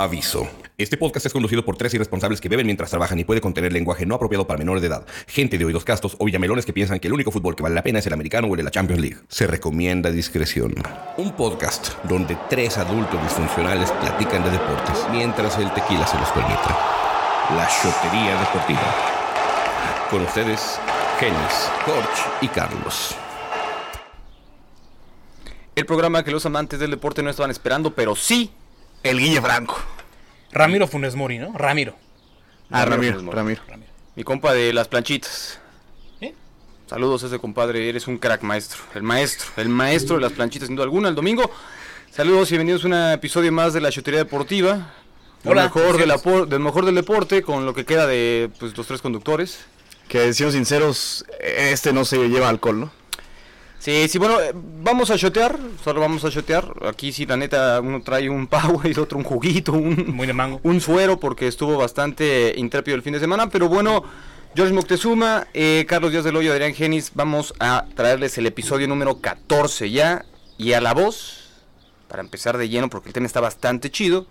Aviso. Este podcast es conducido por tres irresponsables que beben mientras trabajan y puede contener lenguaje no apropiado para menores de edad, gente de oídos castos o villamelones que piensan que el único fútbol que vale la pena es el americano o el de la Champions League. Se recomienda discreción. Un podcast donde tres adultos disfuncionales platican de deportes mientras el tequila se los permite. La Chotería Deportiva. Con ustedes, Genis, Jorge y Carlos. El programa que los amantes del deporte no estaban esperando, pero sí el Guille Franco. Ramiro Funes Mori, ¿no? Ramiro. Ah, Ramiro, Ramiro, Ramiro. Ramiro. Mi compa de las planchitas. ¿Eh? Saludos a ese compadre, eres un crack maestro. El maestro, el maestro de las planchitas, sin duda alguna, el domingo. Saludos y bienvenidos a un episodio más de la Chutería Deportiva. Lo Hola, mejor del, gracias. apo- del mejor del deporte, con lo que queda de pues, los tres conductores. Que siendo sinceros, este no se lleva alcohol, ¿no? Sí, sí, bueno, eh, vamos a shotear, solo vamos a shotear. Aquí sí, la neta, uno trae un Power, otro un juguito, un, Muy de mango. un suero porque estuvo bastante intrépido el fin de semana. Pero bueno, George Moctezuma, eh, Carlos Díaz del Hoyo, Adrián Genis, vamos a traerles el episodio número 14 ya. Y a la voz, para empezar de lleno porque el tema está bastante chido,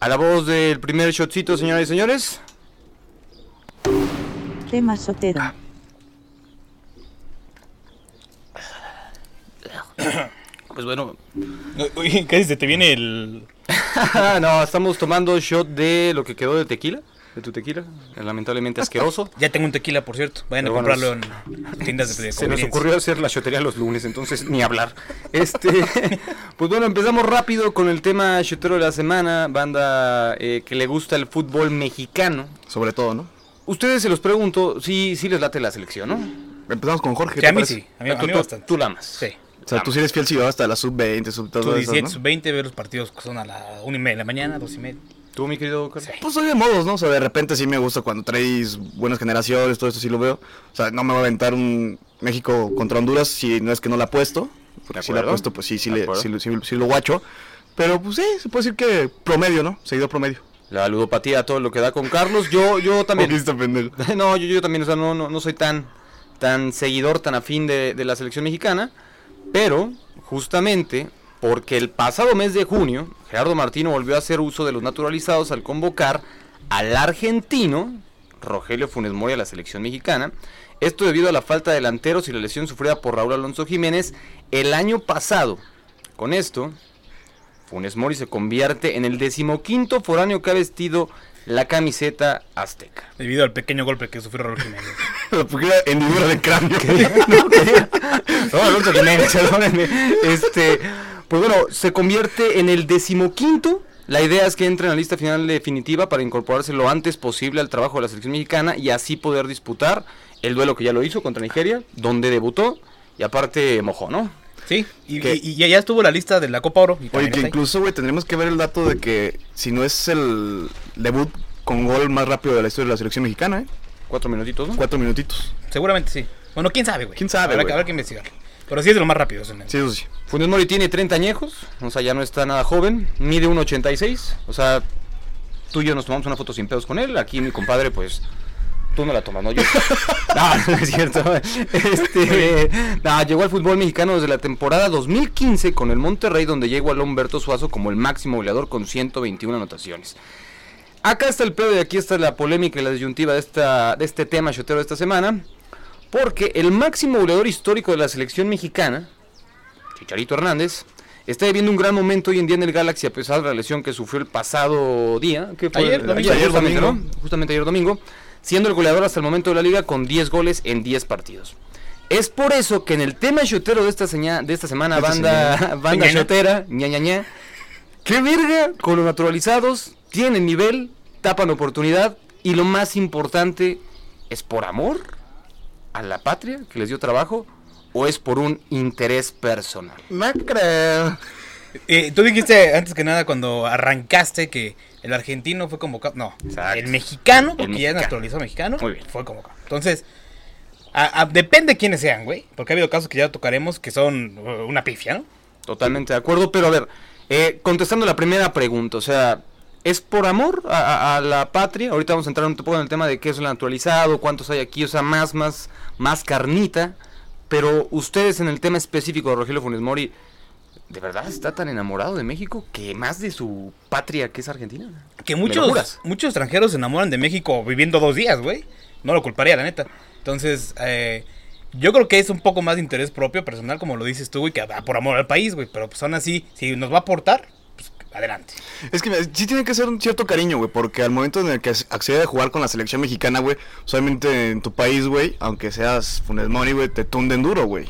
a la voz del primer shotcito, señoras y señores. Tema sotero. Pues bueno, Uy, casi se te viene el. no, estamos tomando shot de lo que quedó de tequila, de tu tequila, lamentablemente asqueroso. Ya tengo un tequila, por cierto. Vayan a bueno, comprarlo en tiendas de, Se nos ocurrió hacer la shotería los lunes, entonces ni hablar. Este, pues bueno, empezamos rápido con el tema shotero de la semana, banda eh, que le gusta el fútbol mexicano. Sobre todo, ¿no? Ustedes se los pregunto, sí, sí les late la selección, ¿no? Empezamos con Jorge. Sí, ¿te a mí parece? sí. A mí, a mí tú- bastante. tú la amas. Sí. O sea, tú sí eres fiel si vas hasta la sub-20, sub Tú todo eso, 17, ¿no? sub 20, ver los partidos que son a la 1 y media de la mañana, 2 y media. ¿Tú, mi querido Carlos? Pues soy de modos, ¿no? O sea, de repente sí me gusta cuando traes buenas generaciones, todo esto sí lo veo. O sea, no me va a aventar un México contra Honduras si no es que no la apuesto. Porque De si la apuesto, pues sí, sí, le, sí, lo- sí, sí lo guacho. Pero pues sí, se puede decir que promedio, ¿no? Seguido promedio. La ludopatía, todo lo que da con Carlos. Yo, yo también. No, yo, yo también, o sea, no, no, no soy tan, tan seguidor, tan afín de, de la selección mexicana, pero justamente porque el pasado mes de junio, Gerardo Martino volvió a hacer uso de los naturalizados al convocar al argentino Rogelio Funes Mori a la selección mexicana. Esto debido a la falta de delanteros y la lesión sufrida por Raúl Alonso Jiménez el año pasado. Con esto, Funes Mori se convierte en el decimoquinto foráneo que ha vestido la camiseta azteca. Debido al pequeño golpe que sufrió Raúl Jiménez. De cráneo. No, Alonso Jiménez, perdónenme. Este, pues bueno, se convierte en el decimoquinto. La idea es que entre en la lista final definitiva para incorporarse lo antes posible al trabajo de la selección mexicana y así poder disputar el duelo que ya lo hizo contra Nigeria, donde debutó y aparte mojó, ¿no? Sí, y, y- y ya estuvo la lista de la Copa Oro. y Oye, que incluso, güey, tendremos que ver el dato de que si no es el debut con gol más rápido de la historia de la selección mexicana, ¿eh? Cuatro minutitos, ¿no? Cuatro minutitos. Seguramente sí. Bueno, quién sabe, güey. ¿Quién sabe, Habrá, habrá que investigar. Pero sí es de lo más rápido. eso, Sí, eso sí. Funes Mori tiene 30 añejos, o sea, ya no está nada joven, mide 1.86, o sea, tú y yo nos tomamos una foto sin pedos con él, aquí mi compadre, pues, tú no la tomas, ¿no? Yo... no, no es cierto. Este, no, llegó al fútbol mexicano desde la temporada 2015 con el Monterrey, donde llegó al Humberto Suazo como el máximo goleador con 121 anotaciones. Acá está el pedo y aquí está la polémica y la disyuntiva de, esta, de este tema chotero de esta semana. Porque el máximo goleador histórico de la selección mexicana, Chicharito Hernández, está viviendo un gran momento hoy en día en el Galaxy a pesar de la lesión que sufrió el pasado día. que fue Ayer, el- domingo. ayer, Ayer, justamente, domingo. ¿no? Justamente ayer domingo. Siendo el goleador hasta el momento de la liga con 10 goles en 10 partidos. Es por eso que en el tema chotero de esta, seña- de esta semana, Esta banda, banda Ñaña. chotera, ña, ña, ña, ¿Qué verga con los naturalizados? Tienen nivel, tapan oportunidad y lo más importante, ¿es por amor a la patria que les dio trabajo o es por un interés personal? No creo. Eh, tú dijiste antes que nada cuando arrancaste que el argentino fue convocado. No, Exacto. el mexicano, porque ya mexicano. es naturalizado mexicano, Muy bien. fue convocado. Entonces, a- a- depende quiénes sean, güey. Porque ha habido casos que ya tocaremos que son uh, una pifia, ¿no? Totalmente de acuerdo, pero a ver, eh, contestando la primera pregunta, o sea, ¿es por amor a, a- a la patria? Ahorita vamos a entrar un poco en el tema de qué es el naturalizado, cuántos hay aquí, o sea, más, más, más carnita, pero ustedes en el tema específico de Rogelio Funes Mori, ¿De verdad está tan enamorado de México que más de su patria que es Argentina? Que ¿Me lo muchos, muchos extranjeros se enamoran de México viviendo dos días, güey. No lo culparía, la neta. Entonces, eh, yo creo que es un poco más de interés propio, personal, como lo dices tú, güey, que ah, por amor al país, güey. Pero pues aún así, si nos va a aportar, pues adelante. Es que sí tiene que ser un cierto cariño, güey, porque al momento en el que accede a jugar con la selección mexicana, güey, solamente en tu país, güey, aunque seas Funes Mori, güey, te tunden duro, güey.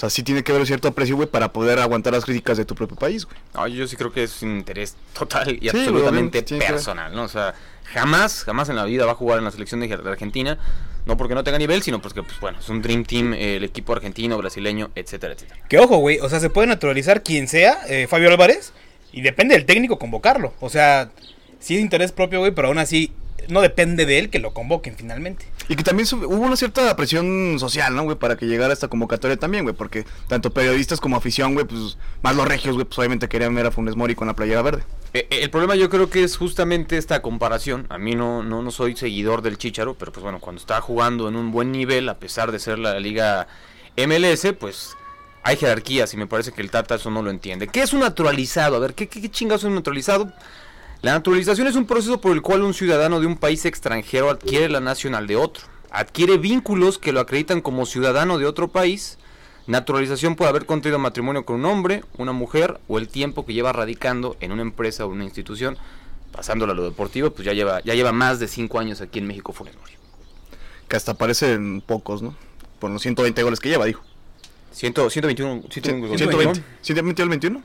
O sea, sí tiene que haber cierto aprecio, güey, para poder aguantar las críticas de tu propio país, güey. No, yo sí creo que es un interés total y Sí, absolutamente personal, ¿no? O sea, jamás, jamás en la vida va a jugar en la selección de de Argentina, no porque no tenga nivel, sino porque, pues bueno, es un Dream Team, eh, el equipo argentino, brasileño, etcétera, etcétera. Que ojo, güey, o sea, se puede naturalizar quien sea, eh, Fabio Álvarez, y depende del técnico convocarlo. O sea, sí es interés propio, güey, pero aún así no depende de él que lo convoquen finalmente. Y que también sub- hubo una cierta presión social, ¿no, güey? Para que llegara esta convocatoria también, güey. Porque tanto periodistas como afición, güey, pues más los regios, güey, pues obviamente querían ver a Funes Mori con la playera verde. Eh, eh, el problema yo creo que es justamente esta comparación. A mí no, no, no soy seguidor del Chicharo, pero pues bueno, cuando está jugando en un buen nivel, a pesar de ser la liga MLS, pues hay jerarquías y me parece que el Tata eso no lo entiende. ¿Qué es un naturalizado? A ver, ¿qué, qué, qué chingados es un naturalizado? La naturalización es un proceso por el cual un ciudadano de un país extranjero adquiere la nacional de otro. Adquiere vínculos que lo acreditan como ciudadano de otro país. Naturalización puede haber contraído matrimonio con un hombre, una mujer o el tiempo que lleva radicando en una empresa o una institución. Pasándolo a lo deportivo, pues ya lleva, ya lleva más de cinco años aquí en México Funes Mori. Que hasta parecen pocos, ¿no? Por los 120 goles que lleva, dijo. Ciento- 121, 121 120. ¿120 al 21?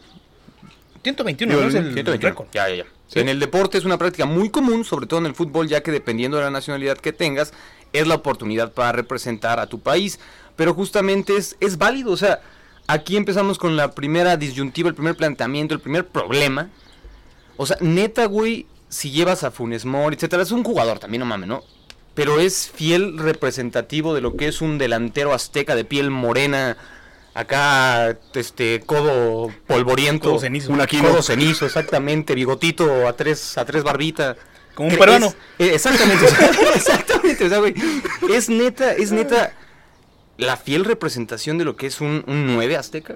121 Digo, ¿no? es el 121. récord. Ya, ya, ya. En el deporte es una práctica muy común, sobre todo en el fútbol, ya que dependiendo de la nacionalidad que tengas, es la oportunidad para representar a tu país. Pero justamente es, es válido, o sea, aquí empezamos con la primera disyuntiva, el primer planteamiento, el primer problema. O sea, neta, güey, si llevas a Funes Mori, etcétera, es un jugador también, no mames, ¿no? Pero es fiel representativo de lo que es un delantero azteca de piel morena, acá, este, codo polvoriento. Codo cenizo. Un Aquino. Codo cenizo, exactamente, bigotito a tres, a tres barbita. Como un peruano. es- eh, exactamente, exactamente, o sea, güey, es neta, es neta la fiel representación de lo que es un, un 9 azteca.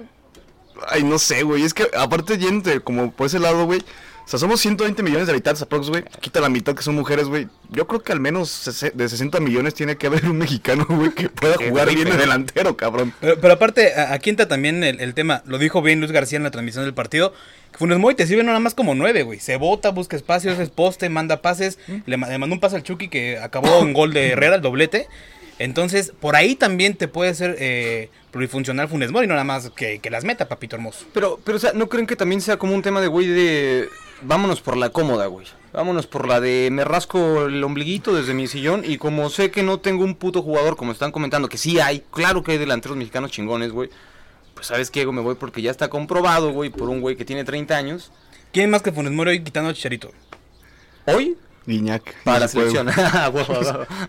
Ay, no sé, güey. Es que aparte yéndote como por ese lado, güey. O sea, somos 120 millones de habitantes aprox, güey. Quita la mitad que son mujeres, güey. Yo creo que al menos de 60 millones tiene que haber un mexicano, güey, que pueda jugar bien de delantero, cabrón. Pero, pero aparte, a- aquí entra también el, el tema, lo dijo bien Luis García en la transmisión del partido, que Funes Mori te sirve nada más como nueve, güey. Se bota, busca espacios, es poste, manda pases, le, le mandó un pase al Chucky que acabó un gol de Herrera, el doblete. Entonces, por ahí también te puede ser eh, plurifuncional Funes Mori, no nada más que, que las meta, papito hermoso. Pero, pero, o sea, ¿no creen que también sea como un tema de, güey, de... Vámonos por la cómoda, güey. Vámonos por la de me rasco el ombliguito desde mi sillón y como sé que no tengo un puto jugador, como están comentando, que sí hay, claro que hay delanteros mexicanos chingones, güey. Pues, ¿sabes qué? güey? Me voy porque ya está comprobado, güey, por un güey que tiene 30 años. ¿Quién más que Funes Mori hoy quitando a Chicharito? Hoy, Guiñac. para la selección. Ah.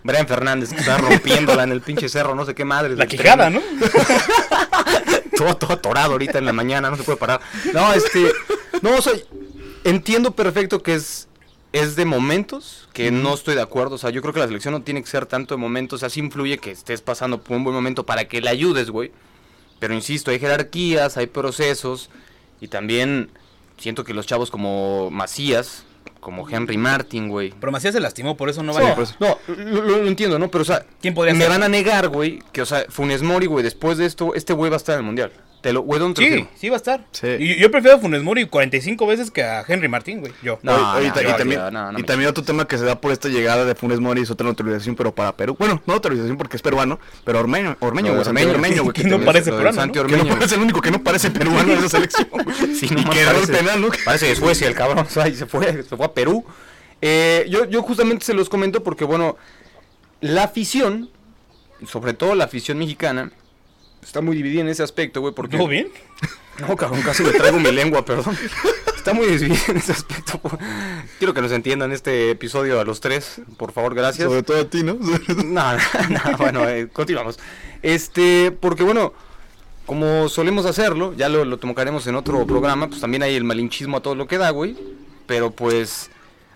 Brian Fernández, que está rompiéndola en el pinche cerro, no sé qué madre. La quijada, ¿no? todo, todo atorado ahorita en la mañana, no se puede parar. No, este, no, o sea, entiendo perfecto que es, es de momentos, que no estoy de acuerdo, o sea, yo creo que la selección no tiene que ser tanto de momentos, o sea, sí influye que estés pasando por un buen momento para que le ayudes, güey. Pero insisto, hay jerarquías, hay procesos, y también siento que los chavos como Macías, como Henry Martin, güey. Pero Macías se lastimó, por eso no No, vale. pues. no, lo, lo- lo entiendo, ¿no? Pero, o sea, ¿Quién podría me ser? van a negar, güey, que, o sea, Funes Mori, güey, después de esto, este güey va a estar en el Mundial. Te lo, güey, ¿dónde te lo Sí, sí va a estar. Sí. Y yo prefiero a Funes Mori 45 veces que a Henry Martín, güey. Yo. No, no, y, ta- y no, también, no, no, no y también otro tema que se da por esta llegada de Funes Mori es otra naturalización, pero para Perú. Bueno, no naturalización porque es peruano, pero ormeño, ormeño, güey, Santi ormeño. ormeño, güey. Que que no parece peruano, que no Ormeño. es el único que no parece peruano en esa selección. Sí, y nomás que ganó el penal, ¿no? Parece de Suecia el cabrón, o sea, y se fue, se fue a Perú. Eh, yo, yo justamente se los comento porque, bueno, la afición, sobre todo la afición mexicana, está muy dividida en ese aspecto, güey, porque... ¿Todo bien? No, cabrón, casi me traigo mi lengua, perdón. Está muy dividida en ese aspecto. por- Quiero que nos entiendan este episodio a los tres, por favor, gracias. Sobre todo a ti, ¿no? No, no, no, bueno, eh, continuamos. Este, porque bueno, como solemos hacerlo, ya lo, lo tocaremos en otro programa, pues también hay el malinchismo a todo lo que da, güey. Pero pues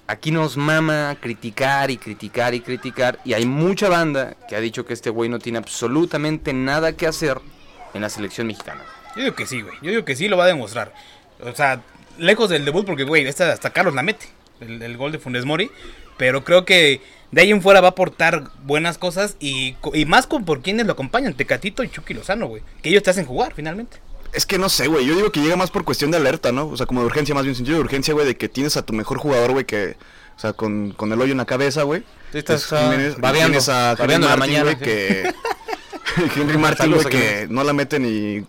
aquí nos mama criticar y criticar y criticar. Y hay mucha banda que ha dicho que este güey no tiene absolutamente nada que hacer en la selección mexicana. Yo digo que sí, güey. Yo digo que sí lo va a demostrar. O sea, lejos del debut, porque, güey, esta- hasta Carlos la mete. El, gol de Funes Mori. Pero creo que de ahí en fuera va a aportar buenas cosas. Y, co- y más con por quienes lo acompañan. Tecatito y Chucky Lozano, güey. Que ellos te hacen jugar, finalmente. Es que no sé, güey. Yo digo que llega más por cuestión de alerta, ¿no? O sea, como de urgencia, más bien sentido de urgencia, güey, de que tienes a tu mejor jugador, güey, que. O sea, con, con el hoyo en la cabeza, güey. Sí, estás, Pues, ah, Jiménez- babeando, a Henry en la Martin, mañana, güey, sí. que. Henry Martin, güey, que Jiménez. no la mete ni.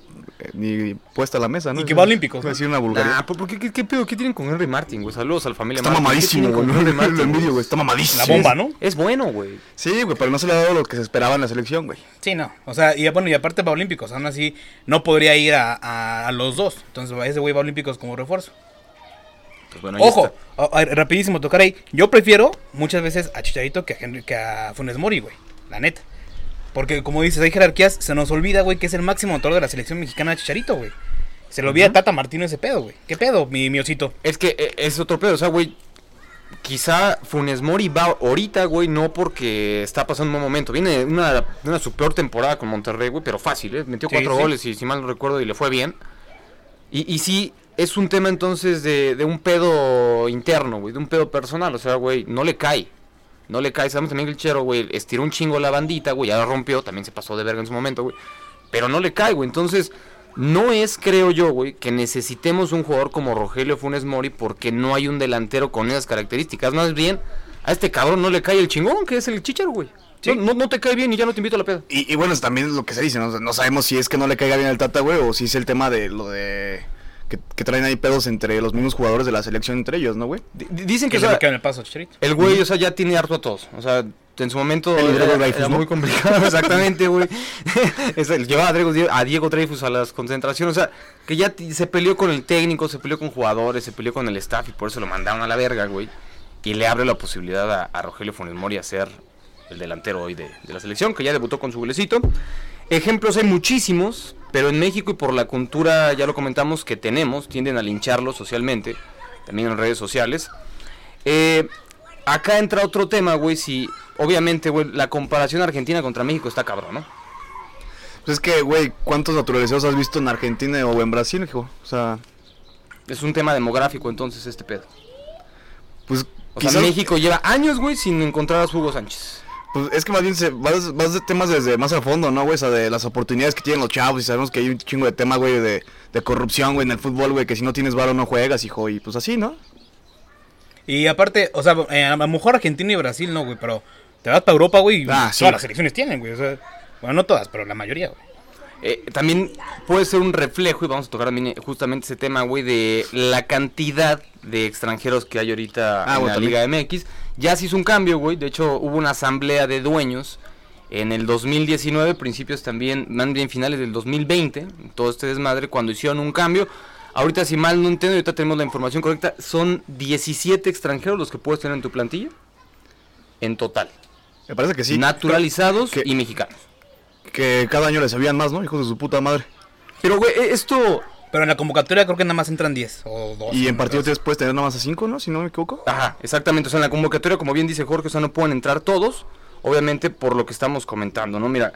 Ni puesta a la mesa, ¿no? Y que va a olímpicos, Iba a ¿no? decir una vulgaridad. Nah, ¿por, por qué, qué, qué pedo? ¿Qué tienen con Henry Martin, güey? Saludos a la familia Está Martin. ¿Qué mamadísimo, güey. Henry lo Martin, envidio, güey? güey. Está mamadísimo. La bomba, ¿no? Es bueno, güey. Sí, güey, pero no se le ha dado lo que se esperaba en la selección, güey. Sí, no. O sea, y bueno, y aparte va a Olímpicos. Aún así, no podría ir a, a- a los dos. Entonces, ese güey va a Olímpicos como refuerzo. Pues bueno, Ojo, está. a- a- rapidísimo tocar ahí. Yo prefiero muchas veces a Chicharito que a, Henry- que a Funes Mori, güey. La neta. Porque como dices, hay jerarquías. Se nos olvida, güey, que es el máximo motor de la selección mexicana Chicharito, güey. Se le olvida a Tata Martino ese pedo, güey. ¿Qué pedo, mi, mi osito? Es que eh, es otro pedo, o sea, güey. Quizá Funes Mori va ahorita, güey, no porque está pasando un buen momento. Viene una, de una su peor temporada con Monterrey, güey, pero fácil, ¿eh? Metió Sí, cuatro sí. goles, y si mal no recuerdo, y le fue bien. Y, y sí, es un tema entonces de, de un pedo interno, güey, de un pedo personal. O sea, güey, no le cae. No le cae. Sabemos también que el Chero, güey, estiró un chingo la bandita, güey, ya la rompió. También se pasó de verga en su momento, güey. Pero no le cae, güey. Entonces, no es, creo yo, güey, que necesitemos un jugador como Rogelio Funes Mori porque no hay un delantero con esas características. Más bien, a este cabrón no le cae el chingón, que es el chicharo, güey. Sí. No, no, no te cae bien y ya no te invito a la peda. Y, y bueno, es también lo que se dice, ¿no? No sabemos si es que no le caiga bien al Tata, güey, o si es el tema de lo de... Que, que traen ahí pedos entre los mismos jugadores de la selección entre ellos, ¿no, güey? D- Dicen que, Que o se sea, le queda en el paso. El güey, o sea, ya tiene harto a todos. O sea, en su momento El era, Diego Dreyfus, era ¿no? muy complicado, exactamente, güey. Es el- Llevaba a Diego, a Diego Dreyfus a las concentraciones. O sea, que ya se peleó con el técnico, se peleó con jugadores, se peleó con el staff y por eso lo mandaron a la verga, güey. Y le abre la posibilidad a, a Rogelio Funes Mori a ser el delantero hoy de, de la selección, que ya debutó con su golecito. Ejemplos hay muchísimos, pero en México y por la cultura, ya lo comentamos, que tenemos, tienden a lincharlo socialmente, también en redes sociales. Eh, acá entra otro tema, güey, si obviamente, güey, la comparación Argentina contra México está cabrón, ¿no? Pues es que, güey, ¿cuántos naturalizados has visto en Argentina o en Brasil, hijo? O sea, Es un tema demográfico entonces este pedo. pues O sea, México lleva años, güey, sin encontrar a Hugo Sánchez. Pues es que más bien se vas, vas de temas desde más a fondo, ¿no, güey? O sea, de las oportunidades que tienen los chavos y sabemos que hay un chingo de temas, güey, de, de corrupción, güey, en el fútbol, güey, que si no tienes varo no juegas, hijo, y pues así, ¿no? Y aparte, o sea, eh, a lo mejor Argentina y Brasil no, güey, pero te vas para Europa, güey, y Ah, sí. todas las selecciones tienen, güey. O sea, bueno, no todas, pero la mayoría, güey. Eh, también puede ser un reflejo, y vamos a tocar también justamente ese tema, güey, de la cantidad de extranjeros que hay ahorita Ah, en bueno, la. Liga MX. Ya se hizo un cambio, güey. De hecho, hubo una asamblea de dueños en el 2019, principios también, más bien finales del 2020, todo este desmadre, cuando hicieron un cambio. Ahorita, si mal no entiendo, ahorita tenemos la información correcta, son 17 extranjeros los que puedes tener en tu plantilla, en total. Me parece que sí. naturalizados que- y mexicanos. Que cada año les sabían más, ¿no? Hijos de su puta madre. Pero, güey, eh, esto... Pero en la convocatoria creo que nada más entran 10 o 12. Y en partido tienes puedes tener nada más a cinco, ¿no? Si no me equivoco. Ajá, exactamente. O sea, en la convocatoria, como bien dice Jorge, o sea, no pueden entrar todos. Obviamente, por lo que estamos comentando, ¿no? Mira,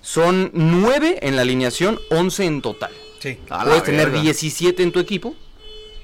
son 9 en la alineación, 11 en total. Sí. A la Puedes tener verga. 17 en tu equipo,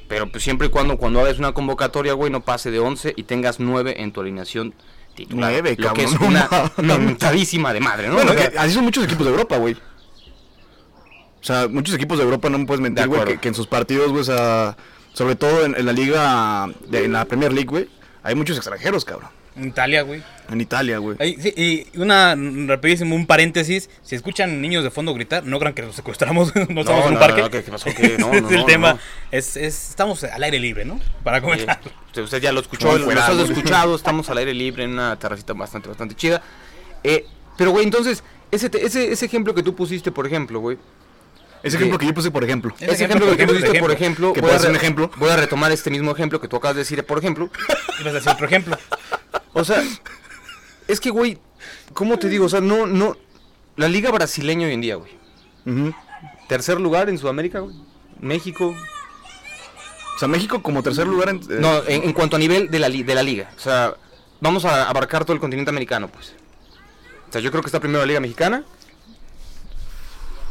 pero pues siempre y cuando, cuando hagas una convocatoria, güey, no pase de 11 y tengas 9 en tu alineación titular. Nueve, lo que es una no mentadísima de madre, ¿no? Bueno, O sea, que así son muchos equipos de Europa, güey. O sea, muchos equipos de Europa no me puedes mentir, güey, que, que en sus partidos, güey, o sea, sobre todo en, en la liga, de- en la Premier League, güey, hay muchos extranjeros, cabrón. En Italia, güey. En Italia, güey. Sí, y una, rapidísimo, un paréntesis. Si escuchan niños de fondo gritar, no crean que los secuestramos, no estamos en un no, parque. no, ¿qué- qué pasó? ¿Qué? No, es el no, tema. no. Es, es- estamos al aire libre, ¿no? Para Eh, comentar. usted, usted ya lo escuchó, lo has escuchado, estamos al aire libre en una terracita bastante, bastante chida. Eh, pero, güey, entonces, ese, te- ese, ese ejemplo que tú pusiste, por ejemplo, güey. Ese ejemplo que yo puse, por ejemplo. Ese Ese ejemplo, ejemplo, que tú pusiste, por ejemplo. Que voy a, puede ser re- un ejemplo. voy a retomar este mismo ejemplo que tú acabas de decir, por ejemplo. Ibas a decir otro ejemplo. O sea, es que, güey, ¿cómo te digo? O sea, no, no. La liga brasileña hoy en día, güey. Tercer lugar en Sudamérica, güey. México. O sea, México como tercer lugar en... eh, No, en, en cuanto a nivel de la, li- de la liga. O sea, vamos a abarcar todo el continente americano, pues. O sea, yo creo que está primero la liga mexicana.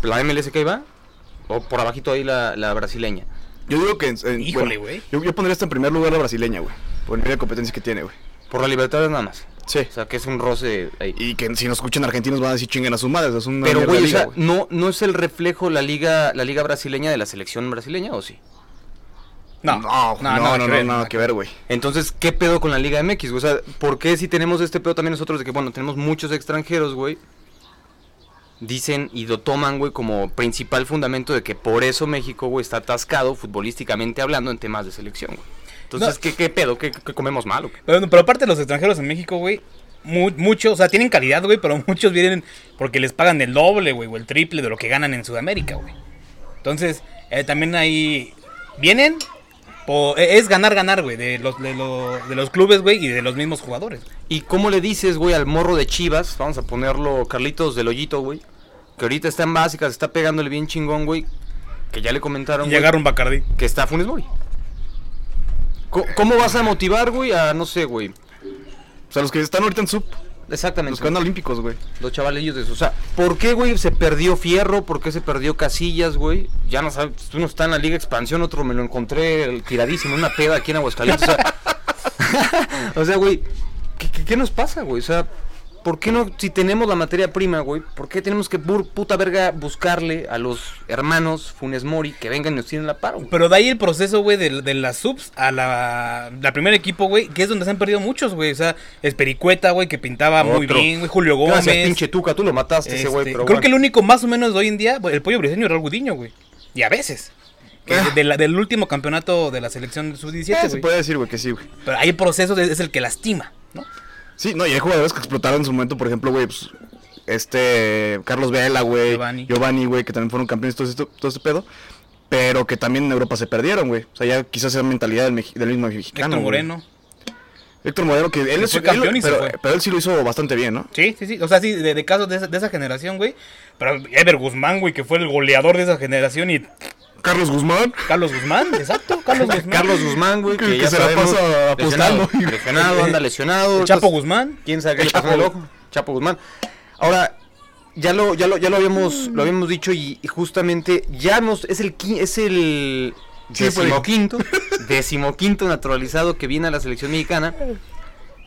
La MLS que ahí va. o por abajito ahí la, la brasileña. Yo digo que. en- en- Híjole, bueno, güey. Yo, yo pondría esta en primer lugar la brasileña, güey. Por el nivel de competencia que tiene, güey. Por la Libertadores nada más. Sí. O sea, que es un roce ahí. Y que si nos escuchan argentinos van a decir chinguen a sus madres. Es una Pero, güey, o sea, no, no es el reflejo la liga, la liga brasileña de la selección brasileña, ¿o sí? No, No, no, no, nada no, que ver. nada que ver, güey. Entonces, ¿qué pedo con la Liga MX? güey? O sea, ¿por qué si tenemos este pedo también nosotros de que, bueno, tenemos muchos extranjeros, güey? Dicen y lo toman, güey, como principal fundamento de que por eso México, güey, está atascado futbolísticamente hablando en temas de selección, güey. Entonces, No. ¿qué, ¿qué pedo? ¿Qué, qué comemos mal o qué? Pero, aparte los extranjeros en México, güey, mu- muchos, o sea, tienen calidad, güey, pero muchos vienen porque les pagan el doble, güey, o el triple de lo que ganan en Sudamérica, güey. Entonces, eh, también ahí vienen, eh, es ganar, ganar, güey, de los, de, lo- de los clubes, güey, y de los mismos jugadores. ¿Y cómo le dices, güey, al morro de Chivas? Vamos a ponerlo Carlitos del Hoyito, güey. Que ahorita está en básicas, está pegándole bien chingón, güey. Que ya le comentaron, Y un Bacardí. que está Funes Mori. ¿Cómo vas a motivar, güey, a, no sé, güey? O sea, los que están ahorita en sub, Exactamente. los que van a olímpicos, güey. Los chavalillos de eso. O sea, ¿por qué, güey, se perdió Fierro? ¿Por qué se perdió Casillas, güey? Ya no sabes, uno está en la Liga Expansión, otro me lo encontré el- tiradísimo en una peda aquí en Aguascalientes. O sea, o sea, güey, ¿qué, qué, qué nos pasa, güey? O sea, ¿por qué no, si tenemos la materia prima, güey, por qué tenemos que pur- puta verga buscarle a los hermanos Funes Mori que vengan y nos tiren la paro, güey? Pero de ahí el proceso, güey, de, de las subs a la, la primer equipo, güey, que es donde se han perdido muchos, güey. O sea, Espericueta, güey, que pintaba muy bien, güey, Julio Gómez. Gracias, pinche Tuca, tú lo mataste ese güey, Este, pero creo bueno. que el único más o menos de hoy en día, el pollo briseño era el Gudiño, güey. Y a veces. Ah. de- de la- del último campeonato de la selección sub-17, Eh, se puede decir, güey, que sí, güey. Pero ahí el proceso de- es el que lastima, ¿no? Sí, no, y hay jugadores que explotaron en su momento, por ejemplo, güey, pues, este, Carlos Vela, güey, Giovanni. Giovanni, güey, que también fueron campeones, todo, esto, todo este pedo, pero que también en Europa se perdieron, güey. O sea, ya quizás era mentalidad del, del mismo mexicano. Héctor güey. Moreno. Héctor Moreno, que él, Que es, fue campeón él- y se pero, fue. pero él sí lo hizo bastante bien, ¿no? Sí, sí, sí. O sea, sí, de, de casos de esa, de esa generación, güey. Pero Ever Guzmán, güey, que fue el goleador de esa generación. Y Carlos Guzmán. Carlos Guzmán, exacto. Carlos Guzmán. Carlos Guzmán, güey, que, Que- que ya se la pasa apostando. lesionado, anda lesionado. El Chapo entonces, Guzmán. ¿Quién sabe qué le pasó el ojo? Chapo Guzmán. Ahora, ya lo, ya lo, ya lo habíamos, lo habíamos dicho y, y justamente ya hemos, es el es el fue. decimoquinto, decimoquinto naturalizado que viene a la selección mexicana.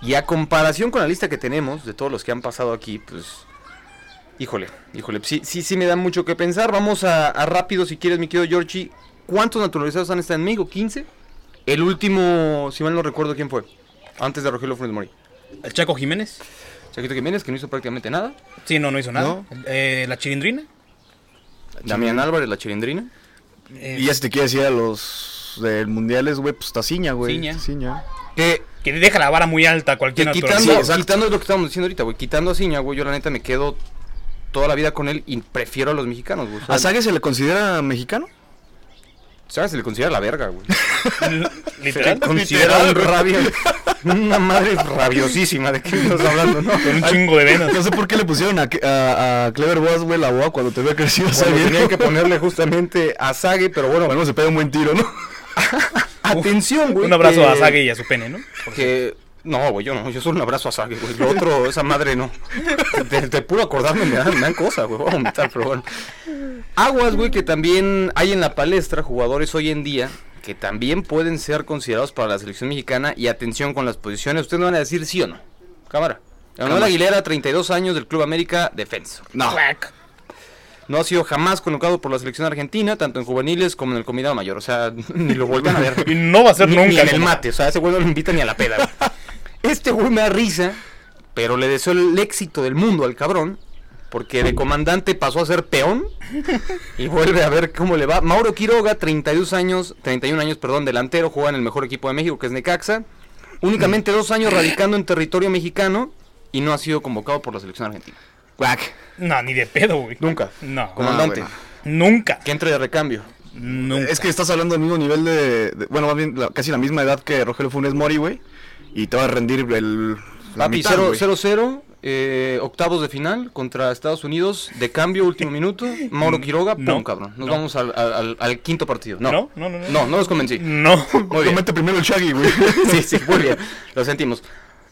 Y a comparación con la lista que tenemos de todos los que han pasado aquí, pues híjole, híjole, sí, sí, sí me da mucho que pensar. Vamos a, a rápido, si quieres, mi querido Georgie. ¿Cuántos naturalizados han estado en México? ¿15? El último, si mal no recuerdo quién fue, antes de Rogelio Funes Mori. El Chaco Jiménez. Chaquito Jiménez, que no hizo prácticamente nada. Sí, no, no hizo nada. No. Eh, la Chilindrina. Damián Álvarez, la chilindrina. Eh, Y ya si te quiere decir a los del mundiales, güey, pues está Ciña, güey. Ciña. Ciña. Que, que deja la vara muy alta a cualquier que quitando, Sí, quitando lo que estábamos diciendo ahorita, güey. Quitando a Ciña, güey, yo la neta me quedo toda la vida con él y prefiero a los mexicanos, güey. O sea, ¿A Sague se le considera mexicano? ¿sabes? Se le considera la verga, güey. Literal. Se considera un rabia, una madre rabiosísima de qué estás hablando, ¿no? Con un chingo de venas. No sé por qué le pusieron a, a, a Clever Boas, güey, la boa cuando te veo crecido. Bueno, Sague. tenían que ponerle justamente a Sague, pero bueno, Bueno, se pega un buen tiro, ¿no? atención, güey. Un abrazo que- a Sague y a su pene, ¿no? Que no, güey, yo no, yo solo un abrazo a Sague, güey. Lo otro, esa madre no. De, de puro acordarme me dan, me dan cosas, güey. Voy a vomitar, pero bueno. Aguas, güey, que también hay en la palestra jugadores hoy en día que también pueden ser considerados para la selección mexicana. Y atención con las posiciones. Ustedes me van a decir sí o no. Cámara. Cámara. Aguilera, 32 años del Club América Defensor. No. No ha sido jamás colocado por la selección argentina, tanto en juveniles como en el combinado mayor. O sea, ni lo vuelven a ver. Y no va a ser Ni, nunca. ni en el mate, o sea, ese güey no lo invita ni a la peda. Este güey me da risa, pero le deseo el éxito del mundo al cabrón, porque de comandante pasó a ser peón y vuelve a ver cómo le va. Mauro Quiroga, 32 años, 31 años, perdón, delantero, juega en el mejor equipo de México, que es Necaxa. Únicamente dos años radicando en territorio mexicano y no ha sido convocado por la selección argentina. Quack. No, ni de pedo, güey. Nunca. No. Comandante, Ah, Nunca. que entre de recambio. Nunca. Es que estás hablando del mismo nivel de. de- bueno, más bien la- casi la misma edad que Rogelio Funes Mori, güey. Y te va a rendir el. la Papi, mitad, güey. 0-0, eh, octavos de final contra Estados Unidos, de cambio, último minuto. Mauro Quiroga, pum, No, cabrón. Nos no. vamos al, al- al- quinto partido. No, No, no, no, no. No, no los convencí. No. Muy bien. Comete primero el Shaggy, güey. Sí, sí, muy bien. Lo sentimos.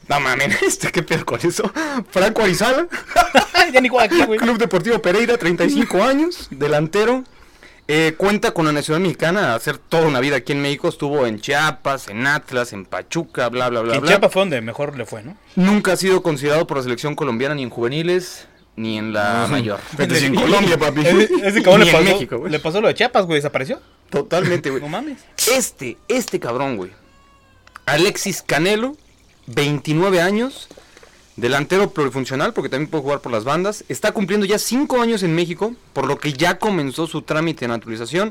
No mames, este, ¿qué pedo con eso? Franco Arizala, ya ni aquí, güey. Club Deportivo Pereira, 35 años, delantero. Eh, cuenta con la nacional mexicana, hacer toda una vida aquí en México. Estuvo en Chiapas, en Atlas, en Pachuca, bla, bla, bla. En bla. Chiapas fue donde mejor le fue, ¿no? Nunca ha sido considerado por la selección colombiana ni en juveniles ni en la mayor. Sin Colombia, papi. Ese, ese cabrón le en pasó, México, güey. le pasó lo de Chiapas, güey, desapareció. Totalmente, güey. No mames. Este, este cabrón, güey. Alexis Canelo, 29 años, delantero plurifuncional, porque también puede jugar por las bandas. Está cumpliendo ya 5 años en México, por lo que ya comenzó su trámite de naturalización.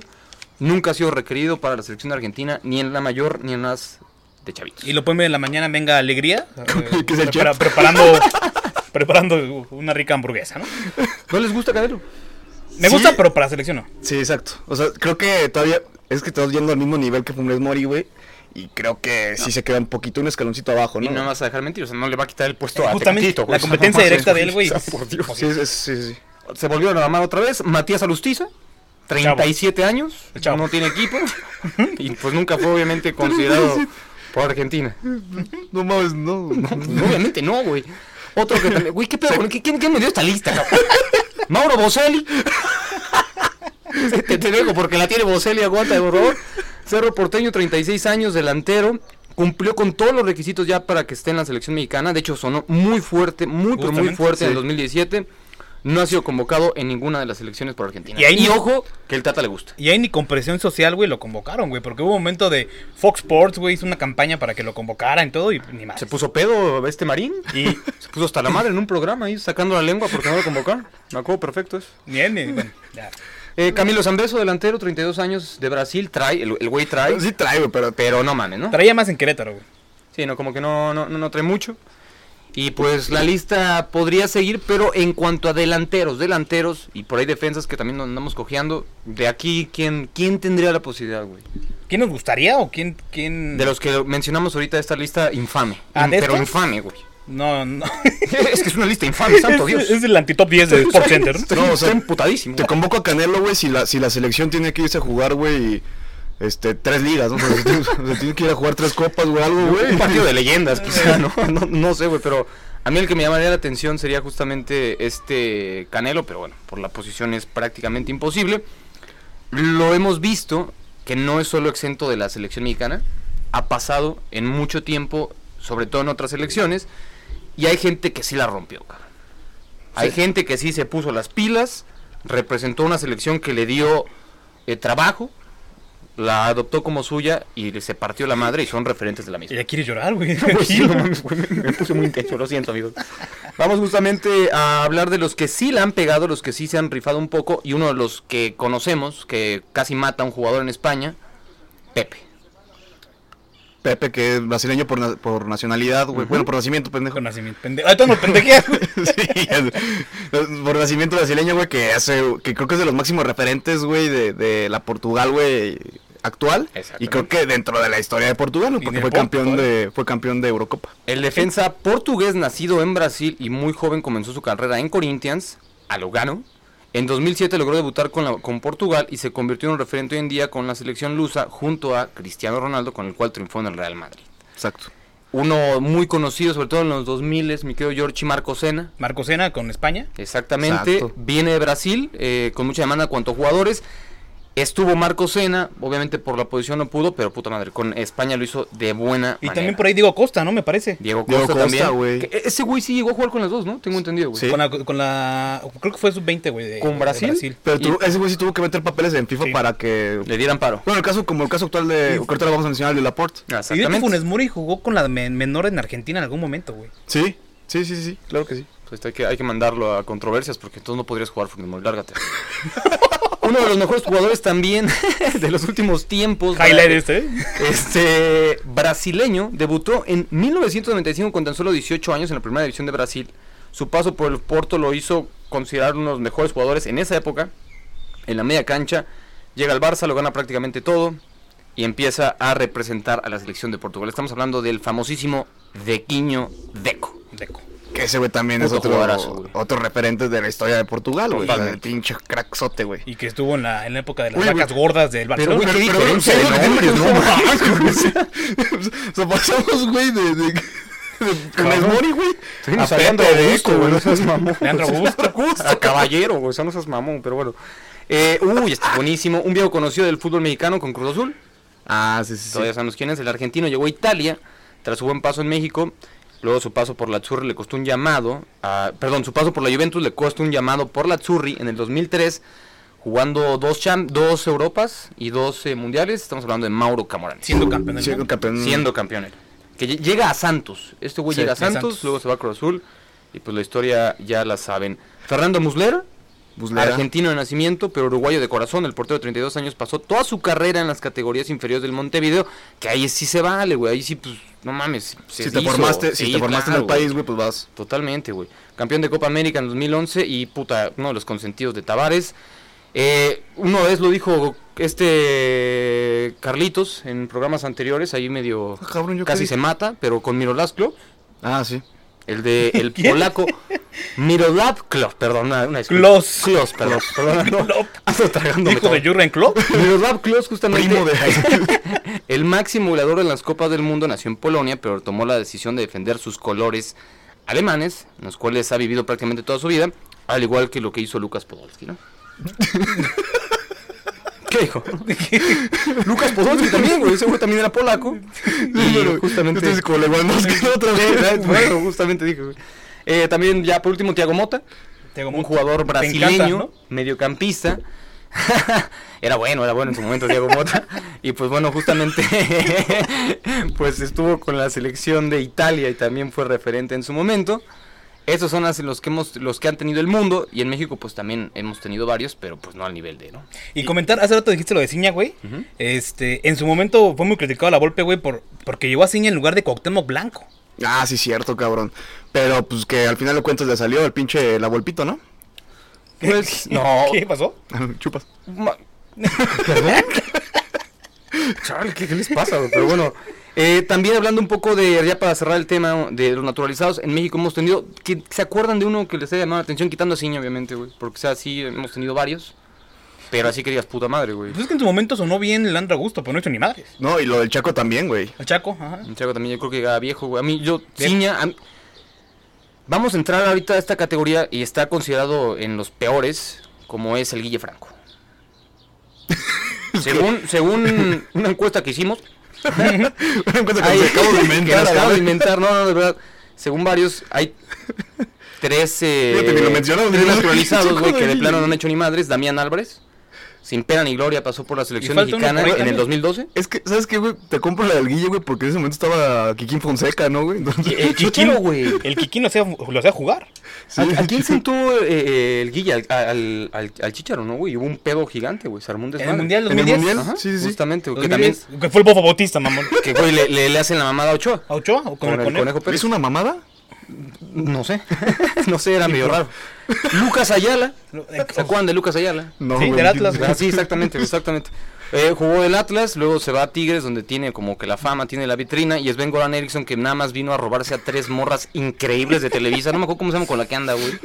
Nunca ha sido requerido para la selección de Argentina, ni en la mayor, ni en las de chavitos. Y lo pueden ver en la mañana, venga alegría. eh, ¿Qué es el prepara- preparando, preparando una rica hamburguesa, ¿no? ¿No les gusta Canelo? Me Sí. gusta, pero para selección no. Sí, exacto. O sea, creo que todavía es que estás yendo al mismo nivel que Funes Mori, güey. Y creo que sí se queda un poquito un escaloncito abajo, Y ¿no? no me vas a dejar mentir, o sea, no le va a quitar el puesto a Justamente, Tecatito, güey. la competencia directa de él, güey. por Dios. Sí, sí, sí. Se volvieron a llamar otra vez. Matías Alustiza, 37 años, El chavo. no tiene equipo. y pues nunca fue obviamente considerado por Argentina. No mames, no. Obviamente no, güey. Otro que también. Güey, ¿qué pedo? con- ¿Quién, quién me dio esta lista, cabrón? Mauro Boselli. te, te dejo porque la tiene Boselli, aguanta, por favor. Cerro Porteño, 36 años, delantero. Cumplió con todos los requisitos ya para que esté en la selección mexicana. De hecho, sonó muy fuerte, muy, pero muy fuerte en el sí. 2017. No ha sido convocado en ninguna de las selecciones por Argentina. Y ahí ni- ojo, que el Tata le gusta. Y ahí ni con presión social, güey, lo convocaron, güey. Porque hubo un momento de Fox Sports, güey, hizo una campaña para que lo convocaran y todo, y ni más. Se puso pedo este Marín. Y Se puso hasta la madre en un programa ahí sacando la lengua porque no lo convocaron. Me acuerdo perfecto eso. ni él, ni. Bueno, ya. Eh, Camilo Zambeso, delantero, 32 años de Brasil, trae, el el güey trae, Sí trae, güey, pero pero no mames, ¿no? Traía más en Querétaro, güey. Sí, no, como que no, no, no, no trae mucho. Y pues la lista podría seguir, pero en cuanto a delanteros, delanteros y por ahí defensas que también nos andamos cojeando, de aquí, ¿quién, quién tendría la posibilidad, güey? ¿Quién nos gustaría o quién. quién... De los que mencionamos ahorita de esta lista, infame. ¿Ah, In- de pero infame, güey. No, no. es que es una lista infame, santo Dios. Es, es el antitop 10 de Sport Center. ¿no? O sea, emputadísimo. te convoco a Canelo, güey, si la, si la selección tiene que irse a jugar, güey, este, tres ligas, ¿no? O sea, tiene- o sea, tiene que ir a jugar tres copas, güey, algo, güey. Un partido de leyendas, quizá, ¿no? No, no sé, güey, pero a mí el que me llamaría la atención sería justamente este Canelo, pero bueno, por la posición es prácticamente imposible. Lo hemos visto, que no es solo exento de la selección mexicana, ha pasado en mucho tiempo, sobre todo en otras selecciones, y hay gente que sí la rompió, cabrón. Hay Sí. gente que sí se puso las pilas, representó una selección que le dio eh, trabajo, la adoptó como suya y se partió la madre y son referentes de la misma. Ya quiere llorar, güey. Pues sí, no mames, güey, me, me puse muy intenso, lo siento, amigos. Vamos justamente a hablar de los que sí la han pegado, los que sí se han rifado un poco, y uno de los que conocemos, que casi mata a un jugador en España, Pepe. Pepe, que es brasileño por, na- por nacionalidad, güey. Bueno, por nacimiento, pendejo. Con nacimiento. Pendejo. Ahorita nos pendejeas, güey. Sí, es- por nacimiento brasileño, güey, que hace, que creo que es de los máximos referentes, güey, de, de la Portugal, güey, actual. Y creo que dentro de la historia de Portugal, Y porque fue campeón de, fue campeón de Eurocopa. El defensa portugués nacido en Brasil y muy joven comenzó su carrera en Corinthians, a Lugano. En 2007 logró debutar con, la- con Portugal y se convirtió en un referente hoy en día con la selección lusa junto a Cristiano Ronaldo, con el cual triunfó en el Real Madrid. Exacto. Uno muy conocido, sobre todo en los 2000, mi querido Giorgi Marco Sena. Marco Sena con España. Exactamente, Exacto. viene de Brasil, eh, con mucha demanda cuanto a jugadores. Estuvo Marco Sena, obviamente por la posición no pudo, pero puta madre, con España lo hizo de buena Y manera. también por ahí Diego Costa, ¿no? Me parece. Diego Diego Costa, también. Ese güey sí llegó a jugar con las dos, ¿no? Tengo entendido, güey. Sí. Con la, con la. Creo que fue sub-20, güey. de- ¿Con de Brasil? Pero Y- tuvo- ese güey sí tuvo que meter papeles en FIFA Sí. para que... Le dieran paro. Bueno, el caso, como el caso actual de... que ahorita lo vamos a mencionar, el de Laporte. Y hecho, Exactamente. Funes Mori jugó con la men- menor en Argentina en algún momento, güey. Sí, sí, sí, sí, claro que sí. Pues hay que, hay que mandarlo a controversias porque entonces no podrías jugar Mori, lárgate. Uno de los mejores jugadores también de los últimos tiempos. Highlight este. Este brasileño debutó en 1995 con tan solo 18 años en la primera división de Brasil. Su paso por el Porto lo hizo considerar uno de los mejores jugadores en esa época. En la media cancha llega al Barça, lo gana prácticamente todo y empieza a representar a la selección de Portugal. Estamos hablando del famosísimo Dequiño Deco. Deco. Que ese güey también Puto es otro, jugadorazo, güey. otro referente de la historia de Portugal, güey. O sea, El pinche crackzote, güey. Y que estuvo en la, en la época de las Oye, vacas güey. gordas del Pero, Barcelona. güey, qué Pero, diferencia pero, pero, no no güey. O sea, pasamos, güey, de... de, Funes Mori, güey. Estuvimos a esto, Eco, güey, no güey. seas mamón. Leandro Augusto. A caballero, güey, eso no seas mamón, pero bueno. Eh, uy, está buenísimo. Un viejo conocido del fútbol mexicano con Cruz Azul. Ah, sí, sí, sí. Todavía sabemos quién es. El argentino llegó a Italia tras su buen paso en México. Luego su paso por la Azzurri le costó un llamado. a- perdón, su paso por la Juventus le costó un llamado por la Azzurri en el 2003. Jugando dos, cham- dos Europas y dos eh, Mundiales. Estamos hablando de Mauro Camoranesi. Siendo campeón mundo. campeón. Siendo campeón. Que lle- llega a Santos. Este güey Sí, llega a Santos, Santos. luego se va a Cruz Azul. Y pues la historia ya la saben. Fernando Muslera, Muslera. argentino de nacimiento, pero uruguayo de corazón. El portero de 32 años pasó toda su carrera en las categorías inferiores del Montevideo. Que ahí sí se vale, güey. Ahí sí, pues, no mames. se Si te hizo. formaste, si te formaste claro, en el país, güey, pues vas. Totalmente, güey. Campeón de Copa América en 2011 y puta, uno de los consentidos de Tavares. Eh, una vez lo dijo este Carlitos en programas anteriores, ahí medio Ah, cabrón, ¿yo qué casi se mata, pero con Miroslav Klop, Ah, sí. El de el ¿Quién? polaco Miroslav Klop, perdón, una, una disculpa. Klos. Klos, perdón, perdón, no, tragándome Hijo todo. de Jurgen Klopp. Miroslav Klose justamente Primo de el máximo goleador en las Copas del Mundo nació en Polonia, pero tomó la decisión de defender sus colores alemanes, en los cuales ha vivido prácticamente toda su vida, al igual que lo que hizo Lucas Podolski, ¿no? ¿Qué dijo? Lucas Podolski también, güey, ese güey también era polaco. Y Pero justamente es como Lewandowski otra vez. bueno, justamente dije, güey. Eh, también ya por último Thiago Mota, un jugador brasileño, encanta, ¿no? mediocampista. era bueno, era bueno en su momento Diego Mota. Y pues bueno, justamente pues estuvo con la selección de Italia y también fue referente en su momento. Esos son los que hemos, los que han tenido el mundo. Y en México, pues también hemos tenido varios, pero pues no al nivel de, ¿no? Y comentar, hace rato dijiste lo de Ciña, güey. Este, en su momento fue muy criticado la Volpe, güey, por, porque llegó a Ciña en lugar de Cuauhtémoc Blanco. Ah, sí, cierto, cabrón. Pero pues que al final de cuentas le salió el pinche la Volpito, ¿no? Pues no. ¿Qué pasó? Chupas. Ma- ¿Perdón? Chale, ¿qué, qué les pasa? güey? Pero bueno, eh, también hablando un poco de, ya para cerrar el tema de los naturalizados, en México hemos tenido, que, ¿se acuerdan de uno que les haya llamado la atención? Quitando a Ciña, obviamente, güey, porque sea así, hemos tenido varios, pero así que digas, puta madre, güey. Pues es que en su momento sonó bien el Andra Gusto, pero no hizo ni madres. No, y lo del Chaco también, güey. El Chaco, ajá. Un Chaco también yo creo que llegaba viejo, güey. A mí, yo. Ciña, mí- vamos a entrar ahorita a esta categoría y está considerado en los peores, como es el Guille Franco. según, según una encuesta que hicimos, Se acabo de inventar. acabo de no, no, de verdad. Según varios, hay tres, eh, Fíjate, ni lo mencionaron, tres ni lo- naturalizados, güey, que de plano no han hecho ni madres. Damián Álvarez, sin pena ni gloria, pasó por la selección mexicana en el también. 2012. Es que, ¿sabes qué, güey? Te compro la del Guille, güey, porque en ese momento estaba Kikín Fonseca, ¿no, güey? Entonces, El Chicharo, güey. El Kikín lo hacía, lo hacía jugar. ¿A, a quién sentó eh, eh, el Guilla? Al, al, al, al Chicharo, ¿no, güey? Hubo un pedo gigante, güey. Se armó un En el. Mundial ¿En el 2010. Mundial? Ajá, Sí, sí, sí. Justamente, güey. Que también, 2010, Que fue el Bofo Bautista, mamón. que, güey, le, le, le hacen la mamada a Ochoa. ¿A Ochoa o con, Con el el conejo? Conejo Pérez. ¿Es una mamada? No sé. no sé, era medio raro. Lucas Ayala. ¿Se acuerdan de Lucas Ayala? No, Sí, del Atlas. Ah, sí, exactamente, exactamente. Eh, jugó el Atlas, luego se va a Tigres, donde tiene como que la fama, tiene la vitrina, y es Ben Goran Eriksson, que nada más vino a robarse a tres morras increíbles de Televisa. No me acuerdo cómo se llama con la que anda, güey.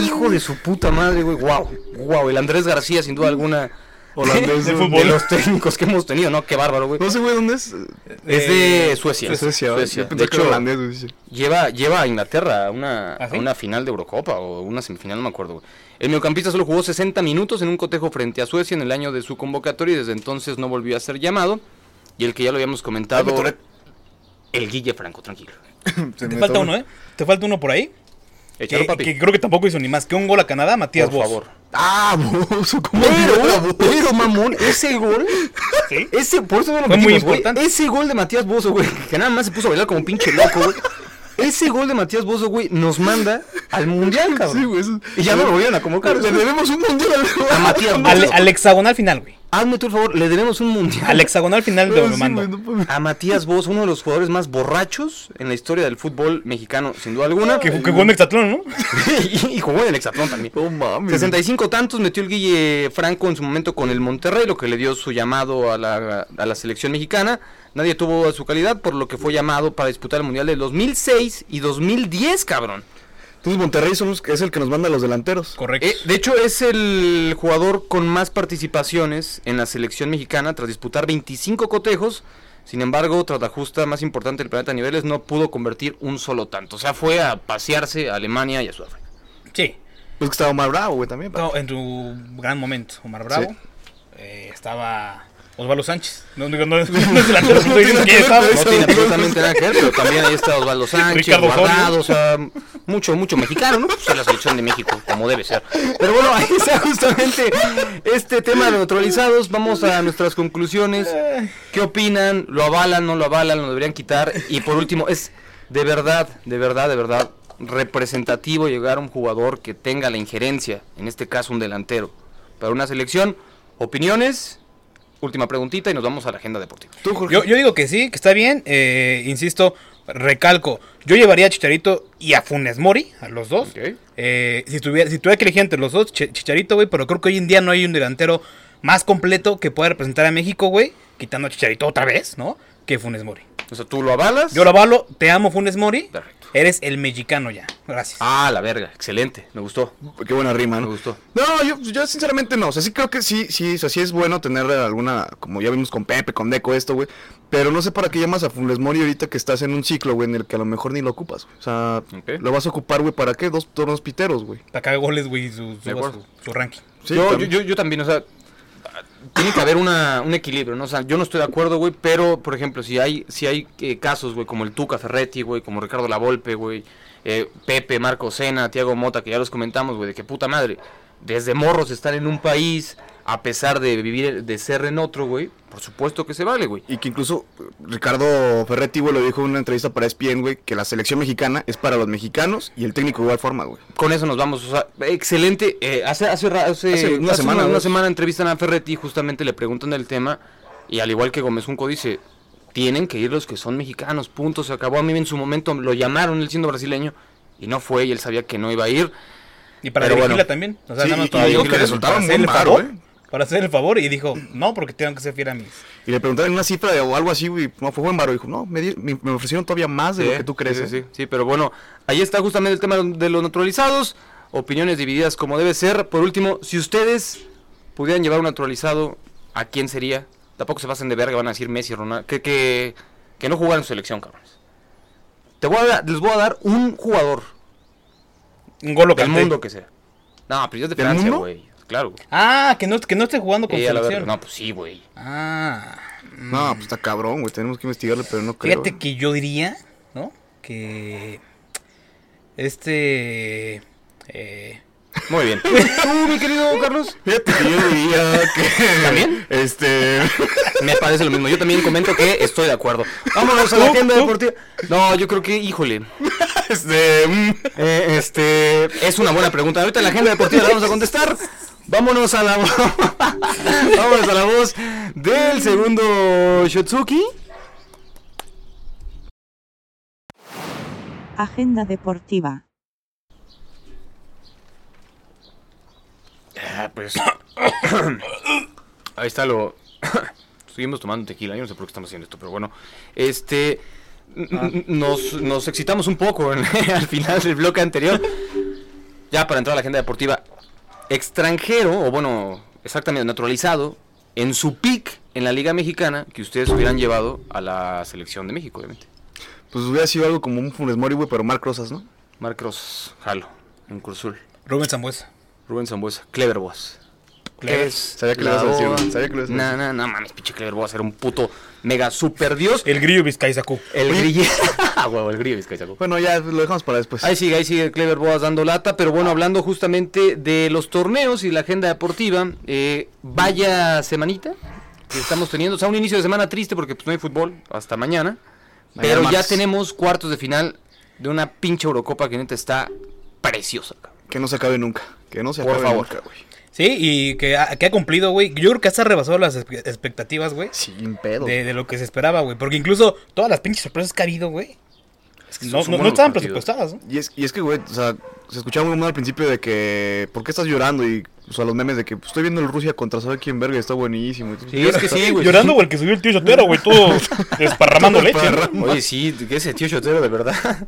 Hijo de su puta madre, güey. Wow, wow. El Andrés García, sin duda alguna. Holandés de, de de fútbol. los técnicos que hemos tenido, ¿no? Qué bárbaro, güey. No sé, güey, ¿dónde es? Es de Suecia. De Suecia. Yo De hecho, holandés, güey. Lleva, lleva a Inglaterra a una, ¿Ah, a una final de Eurocopa o una semifinal, no me acuerdo. güey. El mediocampista solo jugó 60 minutos en un cotejo frente a Suecia en el año de su convocatoria y desde entonces no volvió a ser llamado. Y el que ya lo habíamos comentado, el Guille Franco, tranquilo. Te falta uno, ¿eh? Te falta uno por ahí. Que, papi. que creo que tampoco hizo ni más que un gol a Canadá, Matías por favor. Ah, bozo, ¿cómo Pero, pero, mamón, ese gol, ¿Sí? ese, por eso no lo Fue muy metimos, güey. importante. Ese gol de Matías Bozo, güey, que nada más se puso a bailar como un pinche loco, güey. Ese gol de Matías Bozo, güey, nos manda al mundial, cabrón. Sí, güey. eso- Y ya no lo volvieron a convocar. Le debemos un mundial al- A Matías Bozo. Al, al hexagonal final, güey. Hazme tú el favor, le debemos un mundial. Al hexagonal final Ah, lo sí, mando. no. A Matías Boz, uno de los jugadores más borrachos en la historia del fútbol mexicano, sin duda alguna. Que, que jugó en Hexatlón, ¿no? y, y jugó en el Hexatlón también. No mames. 65 tantos metió el Guille Franco en su momento con el Monterrey, lo que le dio su llamado a la, a la selección mexicana. Nadie tuvo su calidad, por lo que fue llamado para disputar el Mundial del 2006 y 2010, cabrón. Entonces Monterrey somos, es el que nos manda a los delanteros. Correcto. Eh, de hecho, es el jugador con más participaciones en la selección mexicana tras disputar 25 cotejos. Sin embargo, tras la justa más importante del planeta a niveles, no pudo convertir un solo tanto. O sea, fue a pasearse a Alemania y a Sudáfrica. Sí. Pues que estaba Omar Bravo, güey, también. No, en tu gran momento, Omar Bravo. Sí. eh, estaba Osvaldo Sánchez. No, no, no es estoy diciendo que estaba. No tiene absolutamente nada que ver, pero también ahí está Osvaldo Sánchez, Ricardo Guardado, o sea, mucho, mucho mexicano, ¿no? Pues en la selección de México, como debe ser. Pero bueno, ahí está justamente este tema de neutralizados. Vamos a nuestras conclusiones. ¿Qué opinan? ¿Lo avalan? ¿No lo avalan? ¿Lo deberían quitar? Y por último, es de verdad, de verdad, de verdad representativo llegar a un jugador que tenga la injerencia, en este caso un delantero, para una selección. Opiniones, última preguntita y nos vamos a la agenda deportiva. Tú, Jorge. Yo, yo digo que sí, que está bien. eh, insisto, recalco. Yo llevaría a Chicharito y a Funes Mori, a los dos. Eh, si, tuviera, si tuviera que elegir entre los dos, Ch- Chicharito, güey, pero creo que hoy en día no hay un delantero más completo que pueda representar a México, güey, quitando a Chicharito otra vez, ¿no? Que Funes Mori. O sea, ¿tú lo avalas? Yo lo avalo, te amo Funes Mori. Perfecto. Eres el mexicano ya. Gracias. Ah, la verga, excelente, me gustó. Qué buena rima, Me ¿no? gustó. No, yo, yo sinceramente no. O sea, sí creo que sí, sí, o sea, sí es bueno tener alguna, como ya vimos con Pepe, con Deco, esto, güey. Pero no sé para qué llamas a Funes Mori ahorita que estás en un ciclo, güey, en el que a lo mejor ni lo ocupas, güey. O sea, lo vas a ocupar, güey, ¿para qué? Dos tornos piteros, güey. Para que goles, güey, su, su, acuerdo. su- su ranking. Sí, yo, yo, yo, yo también, o sea, tiene que haber una, un equilibrio, ¿no? O sea, yo no estoy de acuerdo, güey, pero, por ejemplo, si hay, si hay eh, casos, güey, como el Tuca Ferretti, güey, como Ricardo Lavolpe, güey, eh, Pepe, Marco Sena, Tiago Mota, que ya los comentamos, güey, de que puta madre, desde morros estar en un país, a pesar de vivir, de ser en otro, güey, por supuesto que se vale, güey. Y que incluso eh, Ricardo Ferretti, güey, lo dijo en una entrevista para ESPN, güey, que la selección mexicana es para los mexicanos y el técnico de igual forma, güey. Con eso nos vamos, o sea, excelente. eh, hace, hace, ra- hace, Hace una hace semana, una, semana entrevistan a Ferretti y justamente le preguntan el tema. Y al igual que Gómez Junco dice, tienen que ir los que son mexicanos, punto, se acabó. A mí en su momento lo llamaron, él siendo brasileño, y no fue, y él sabía que no iba a ir. Y para Pero dirigirla bueno. también. O sea, Sí, nada más y que varo, favor. ¿eh? Para hacer el favor y dijo, no, porque tengo que ser fiel a mis. Y le preguntaron una cifra de, o algo así, güey, no fue buen varo. Dijo, no, me, di- me, me ofrecieron todavía más de lo que tú crees. Sí, ¿eh? sí, sí, sí, pero bueno, ahí está justamente el tema de los naturalizados. Opiniones divididas como debe ser. Por último, si ustedes pudieran llevar un naturalizado, ¿a quién sería? Tampoco se pasen de verga, van a decir Messi, Ronaldo. Que, que, que no jugaran en su selección, cabrones. Te voy a dar- les voy a dar un jugador Un golo del Kanté. mundo que sea. No, pero yo es de ¿Del Francia, güey. Claro. Ah, que no, que no esté jugando con Eh, selección. No, pues sí, güey. Ah. No, pues está cabrón, güey, tenemos que investigarle, pero no creo. Fíjate ¿eh? que yo diría, ¿no? Que este eh, Muy bien. ¿Tú, mi querido Carlos? Fíjate que yo diría que... ¿También? Este... Me parece lo mismo. Yo también comento que estoy de acuerdo. Vámonos a la agenda deportiva. No, yo creo que, híjole. este... mm, eh, este. Es una buena pregunta. Ahorita en la agenda deportiva la vamos a contestar. Vámonos a la Vámonos a la voz del segundo Shotsuki. Agenda deportiva. Ah, pues. Ahí está lo. Seguimos tomando tequila. Yo no sé por qué estamos haciendo esto, pero bueno. Este. n- Nos, nos excitamos un poco en- al final del bloque anterior. Ya para entrar a la agenda deportiva. Extranjero, o bueno, exactamente naturalizado, en su pick en la Liga Mexicana, que ustedes hubieran llevado a la selección de México, obviamente. Pues hubiera sido algo como un Funes Mori, güey, pero Marc Rosas, ¿no? Marcos Jalo, en Cruzul. Rubén Zambuesa. Rubén Zambuesa, Clever Boss. Clever. Es Sabía que le la ibas a decir, boda. güey, sabía que le ibas a No, decir. no, no mames, pinche Clever Boss, ser un puto mega super dios. El grillo Vizcaizacú. El grillo. Ah, huevo, el grillo. Bueno, ya lo dejamos para después. Ahí sigue, ahí sigue Clever Boas dando lata, pero bueno, hablando justamente de los torneos y la agenda deportiva, eh, vaya semanita que estamos teniendo, o sea, un inicio de semana triste porque pues no hay fútbol hasta mañana, Mañana pero ya tenemos cuartos de final de una pinche Eurocopa que neta está preciosa. cabrón. Que no se acabe nunca. Que no se Por acabe favor. nunca, güey. Sí, y que ha, que ha cumplido, güey. Yo creo que hasta rebasado las expectativas, güey. Sin pedo. De, de lo que se esperaba, güey. Porque incluso todas las pinches sorpresas que ha habido, güey. que No, no- estaban presupuestadas, ¿no? Y es, y es que, güey, o sea, se escuchaba muy mal al principio de que, ¿por qué estás llorando? Y, o sea, los memes de que pues, estoy viendo el Rusia contra sabe quién verga, está buenísimo. Y Sí, es que sí, güey. Llorando, güey, el que subió el tío Chotero, güey. Todo desparramando leche. Oye, sí, que ese tío chotero de verdad.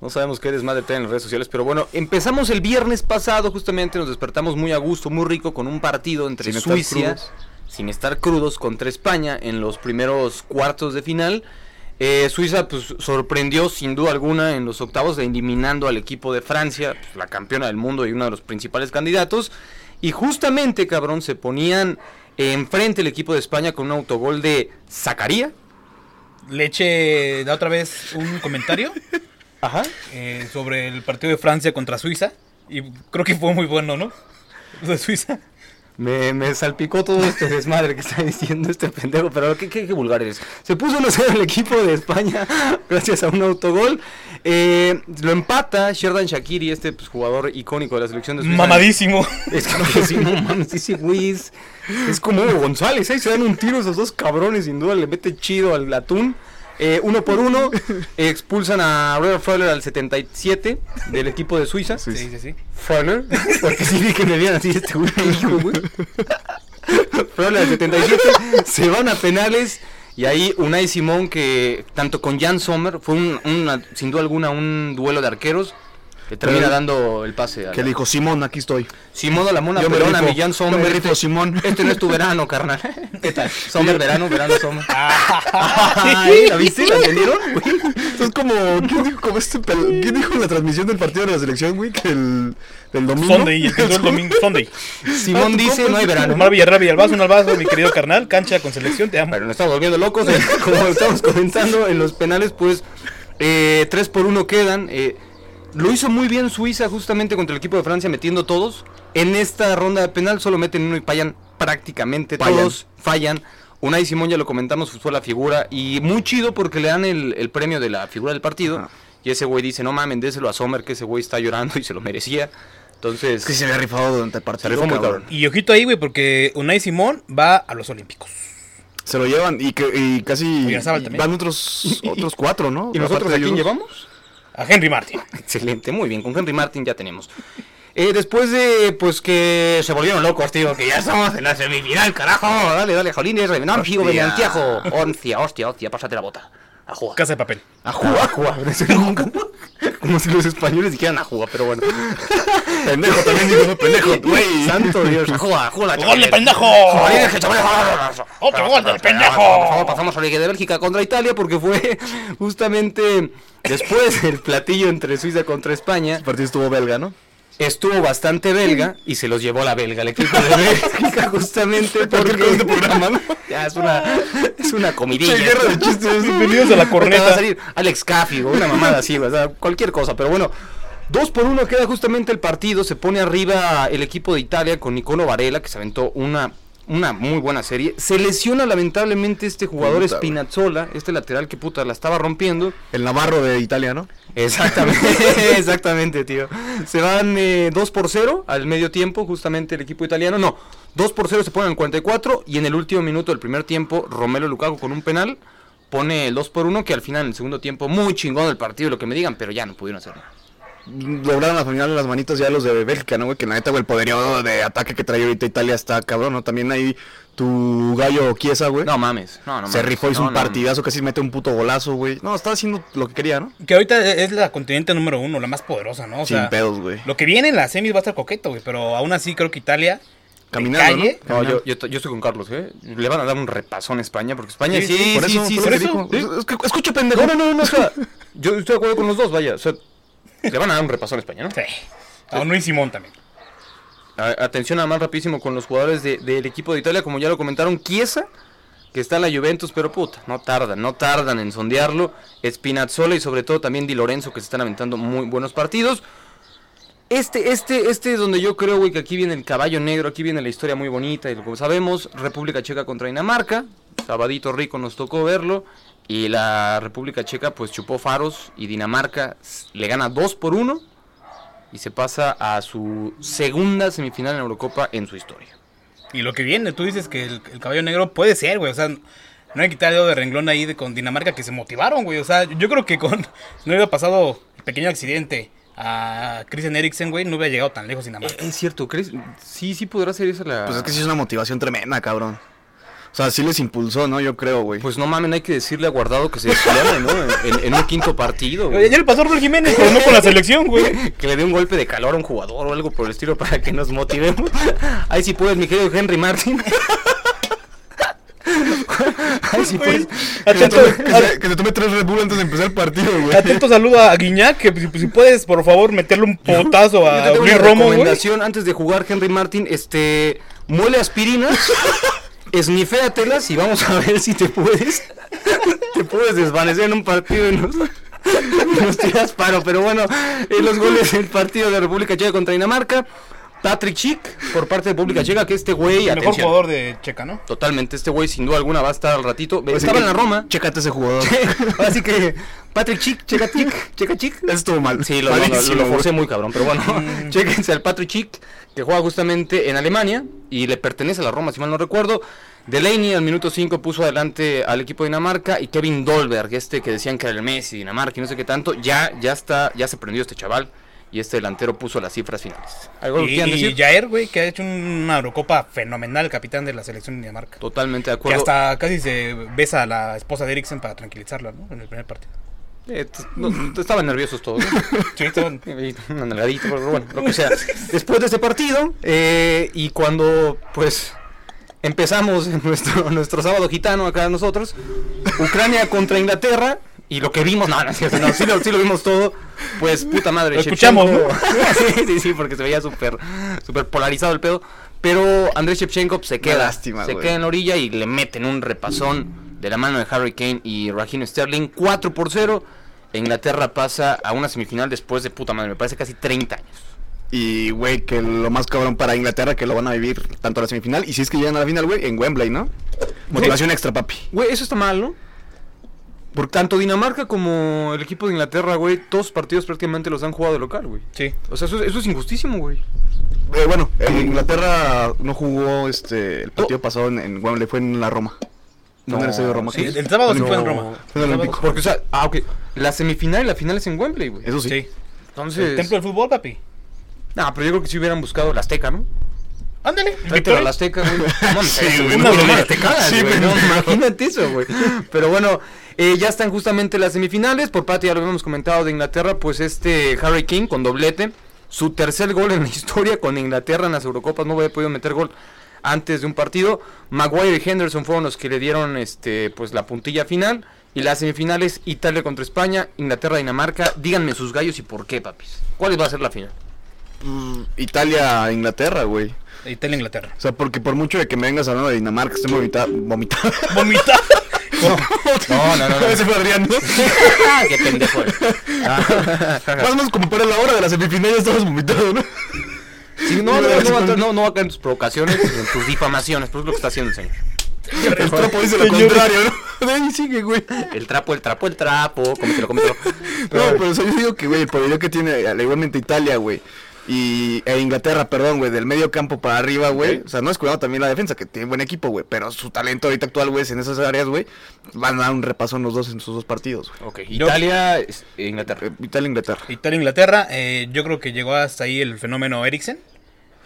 No sabemos qué desmadre en las redes sociales, pero bueno, empezamos el viernes pasado, justamente nos despertamos muy a gusto, muy rico, con un partido entre Sin estar crudos. sin estar crudos, contra España en los primeros cuartos de final. Eh, Suiza pues sorprendió sin duda alguna en los octavos eliminando al equipo de Francia, pues, la campeona del mundo y uno de los principales candidatos. Y justamente, cabrón, se ponían enfrente el equipo de España con un autogol de Zacaría. Leche da otra vez un comentario Ajá. eh, sobre el partido de Francia contra Suiza. Y creo que fue muy bueno, ¿no? Lo de Suiza. Me, me salpicó todo este desmadre que está diciendo este pendejo, pero qué, qué, qué vulgar eres. Se puso 1-0 el equipo de España gracias a un autogol. Eh, lo empata Sherdan Shakiri, este pues, jugador icónico de la selección de Suiza. Mamadísimo. Es que sí, no mames, ese güey es, es como Hugo González, ahí se dan un tiro esos dos cabrones, sin duda le mete chido al atún. Eh, uno por uno, expulsan a Robert Freuler al 77 del equipo de Suiza. Sí, sí, sí. Freuler, porque sí vi que me veían así este güey. Freuler al 77, se van a penales. Y ahí Unai Simón, que tanto con Jan Sommer, fue un, una- sin duda alguna un duelo de arqueros, que termina Pero- dando el pase a Que la- le dijo, Simón, aquí estoy. Simón a la mona Yo me pelona, rifo, mi Jan yo Sommer. me rifo, este- Simón. Este no es tu verano, carnal. ¿Qué tal? Sommer, verano, verano, Sommer. Ah, Ay, ¿La viste? ¿La entendieron? Es como, ¿quién dijo, como este pel- ¿quién dijo en la transmisión del partido de la selección, güey? Que el del domingo. Sunday, el el domingo. Sunday. Simón tu dice, no hay verano. Omar Villarreal Villalbazo, un albazo, mi querido carnal. Cancha con selección, te amo. Pero nos estamos volviendo locos. eh, Como estamos comentando en los penales, pues eh, 3 por 1 quedan. eh, lo hizo muy bien Suiza justamente contra el equipo de Francia metiendo todos. En esta ronda de penal solo meten uno y fallan prácticamente Fallan. todos. Fallan. Unai Simón ya lo comentamos, fue la figura. Y muy chido porque le dan el, el premio de la figura del partido. Y ese güey dice, no mames, déselo a Sommer, que ese güey está llorando y se lo merecía. Entonces, Es que se había rifado durante el partido. rifó muy cabrón. Y ojito ahí, güey, porque Unai Simón va a los Olímpicos. Se lo llevan y, que, y casi van otros otros cuatro, ¿no? ¿Y nosotros a de quién llevamos? A Henry Martin. Excelente, muy bien, con Henry Martin ya tenemos. Eh, después de, pues que se volvieron locos, tío, que ya estamos en la semifinal, carajo. Dale, dale, Jolines, Hostia. Benantiajo. Hostia, hostia, hostia, pásate la bota. A jugar. Casa de papel. A jugar, a jugar. Como si los españoles dijeran a jugar, pero bueno. Pendejo, también digo, pendejo, güey. Santo Dios, a jugar, a jugar. ¡Gol de pendejo! ¡Otro gol del pendejo! Por favor, pasamos a la Liga de Bélgica contra Italia porque fue justamente después del platillo entre Suiza contra España. El partido estuvo belga, ¿no? Estuvo bastante belga y se los llevó la belga el equipo de Bélgica justamente porque este programa, ¿no? ya es una es una comidilla guerra de chistes. Bienvenidos a la Ahorita va a corneta. salir Alex Caffey o una mamada así o sea cualquier cosa pero bueno Dos por uno queda justamente el partido, se pone arriba el equipo de Italia con Nicolo Varela, que se aventó una, una muy buena serie. Se lesiona lamentablemente este jugador Puta. Spinazzola, este lateral que puta la estaba rompiendo. El Navarro de Italia, ¿no? Exactamente, exactamente, tío. Se van eh, 2 por 0 al medio tiempo, justamente el equipo italiano. No, 2 por 0 se ponen en 44 y en el último minuto del primer tiempo, Romelo Lukaku con un penal pone el 2 por 1 que al final en el segundo tiempo, muy chingón el partido, lo que me digan, pero ya no pudieron hacer nada. Lograron al final las manitas ya los de Bélgica, ¿no, güey? Que la neta, güey, el poderío de ataque que trae ahorita Italia está cabrón, ¿no? También ahí tu gallo Chiesa, güey. No mames, no, no se mames. rifó, hizo No, un no, partidazo, casi mete un puto golazo, güey. No, estaba haciendo lo que quería, ¿no? Que ahorita es la continente número uno, la más poderosa, ¿no? O Sin sea, pedos, güey. lo que viene en las semis va a estar coqueto, güey. Pero aún así creo que Italia. Caminando, calle, No, yo, yo, yo estoy con Carlos, ¿eh? Le van a dar un repasón a España, porque España sí, Sí, sí, sí, por eso, sí, por por eso eso. dijo. Es que- escucha, pendejo. No, no, no, no, o sea, yo estoy de acuerdo con los dos, vaya, o sea, le van a dar un repasón a España, ¿no? Sí. A Luis Simón también. A- Atención nada más rapidísimo con los jugadores de- del equipo de Italia, como ya lo comentaron, Chiesa, que está en la Juventus, pero puta, no tardan, no tardan en sondearlo. Spinazzola y sobre todo también Di Lorenzo, que se están aventando muy buenos partidos. Este, este, este es donde yo creo, güey, que aquí viene el caballo negro, aquí viene la historia muy bonita, y como sabemos, República Checa contra Dinamarca, sabadito rico nos tocó verlo, y la República Checa pues chupó faros, y Dinamarca le gana 2 por 1 y se pasa a su segunda semifinal en Eurocopa en su historia. Y lo que viene, tú dices que el, el caballo negro puede ser, güey. O sea, no hay que quitar el dedo de renglón ahí de, con Dinamarca que se motivaron, güey. O sea, yo creo que con. No hubiera pasado el pequeño accidente a Christian Eriksen, güey, no hubiera llegado tan lejos Dinamarca. Es cierto, ¿crees? Sí, sí podrá ser esa la... Pues es que sí es una motivación tremenda, cabrón. O sea, sí les impulsó, ¿no? Yo creo, güey. Pues no mames, hay que decirle a Guardado que se deslame, ¿no? En, en un quinto partido. Güey. Ya le pasó a Raúl Jiménez, pero no con la selección, güey. Que le dé un golpe de calor a un jugador o algo por el estilo para que nos motivemos. Ahí sí puedes, mi querido Henry Martin. sí, pues. Atento, Que se, que se tome tres Red Bull antes de empezar el partido, güey. atento saludo a Guiñac, que si, si puedes, por favor, meterle un potazo Yo a Luis Romo, güey. recomendación antes de jugar Henry Martin, este, muele aspirinas, esniféatelas y vamos a ver si te puedes, te puedes desvanecer en un partido y nos, nos tiras paro. Pero bueno, eh, los goles del partido de República Checa contra Dinamarca, Patrick Schick por parte de República Checa, que este güey, El mejor atención, jugador de Checa, ¿no? totalmente, este güey sin duda alguna va a estar al ratito. Estaba en la Roma. Chécate ese jugador. Así que Patrick Chick, checa Chick, checa Chick. Eso estuvo mal. Sí, lo, lo- lo- Malísimo, lo güey. forcé muy cabrón, pero bueno, chéquense al Patrick Chick, que juega justamente en Alemania y le pertenece a la Roma, si mal no recuerdo. Delaney al minuto 5 puso adelante al equipo de Dinamarca y Kevin Dolberg, este que decían que era el Messi, Dinamarca y no sé qué tanto, ya, ya está, ya se prendió este chaval y este delantero puso las cifras finales. ¿Algo que Y, quieran y decir? Jair, güey, que ha hecho una Eurocopa fenomenal, capitán de la selección de Dinamarca. Totalmente de Que acuerdo. hasta casi se besa a la esposa de Eriksen para tranquilizarla, ¿no? En el primer partido. Eh, no, estaban nerviosos todos. ¿no? Sí, estaban- Y una nalgadita, pero bueno, lo que sea. Después de ese partido, eh, y cuando pues empezamos nuestro, nuestro sábado gitano acá nosotros, Ucrania contra Inglaterra, y lo que vimos, no, no, no, sí, lo, sí lo vimos todo, pues puta madre. Lo escuchamos, Shevchenko- sí, sí, sí, porque se veía súper súper polarizado el pedo. Pero Andrés Shevchenko se queda, lástima, se queda en la orilla y le meten un repasón de la mano de Harry Kane y Raheem Sterling, 4 por 0. Inglaterra pasa a una semifinal después de puta madre, me parece casi 30 años. Y, güey, que lo más cabrón para Inglaterra que lo van a vivir tanto a la semifinal y si es que llegan a la final, güey, en Wembley, ¿no? Motivación extra, papi. Güey, eso está mal, ¿no? Por tanto Dinamarca como el equipo de Inglaterra, güey, todos los partidos prácticamente los han jugado de local, güey. Sí. O sea, eso, eso es injustísimo, güey. Eh, bueno, eh, Inglaterra no jugó este el partido pasado en, en Wembley, fue en la Roma. No, en el estadio de Roma. Sí, el sábado sí No. fue en Roma. Fue en el Olímpico. Porque, o sea, ah, ok. La semifinal y la final es en Wembley, güey. Eso sí. Sí. Entonces. El templo del fútbol, papi. Nah, pero yo creo que si hubieran buscado la Azteca, ¿no? Ándale. Victoria. la Azteca, güey. No Sí, güey, una no, no, sí, güey, no, imagínate eso, güey. Pero bueno, eh, ya están justamente las semifinales. Por parte, ya lo habíamos comentado de Inglaterra, pues este Harry King con doblete. Su tercer gol en la historia con Inglaterra en las Eurocopas. No había podido meter gol antes de un partido. Maguire y Henderson fueron los que le dieron este pues la puntilla final. Y las semifinales, Italia contra España, Inglaterra, Dinamarca. Díganme sus gallos y por qué, papis. ¿Cuál va a ser la final? Mm, Italia, Inglaterra, güey. Italia, Inglaterra. O sea, porque por mucho de que me vengas hablando de Dinamarca, estoy vomita- vomitado. Vomita. No, no, no, no. Ese fue Adrián, ¿no? ¡Qué pendejo! Más o menos como para la hora de la semifinal ya estabas vomitado, ¿no? No, no, no, va a caer- no, no va a caer en tus provocaciones, en tus difamaciones, pues es lo que está haciendo el señor. El trapo dice lo contrario, ¿no? Ahí sigue, güey. El trapo, el trapo, el trapo, cómetelo, cómetelo. No, pero o sea, yo digo que, güey, el poderío que tiene al igualmente Italia, güey. Y e Inglaterra, perdón, güey, del medio campo para arriba, güey. O sea, no es cuidado también la defensa, que tiene buen equipo, güey. Pero su talento ahorita actual, güey, en esas áreas, güey, van a dar un repaso en los dos, en sus dos partidos, güey. Ok, Italia, es- e Inglaterra. Eh, Italia, Inglaterra. Italia, Inglaterra. eh, yo creo que llegó hasta ahí el fenómeno Eriksen.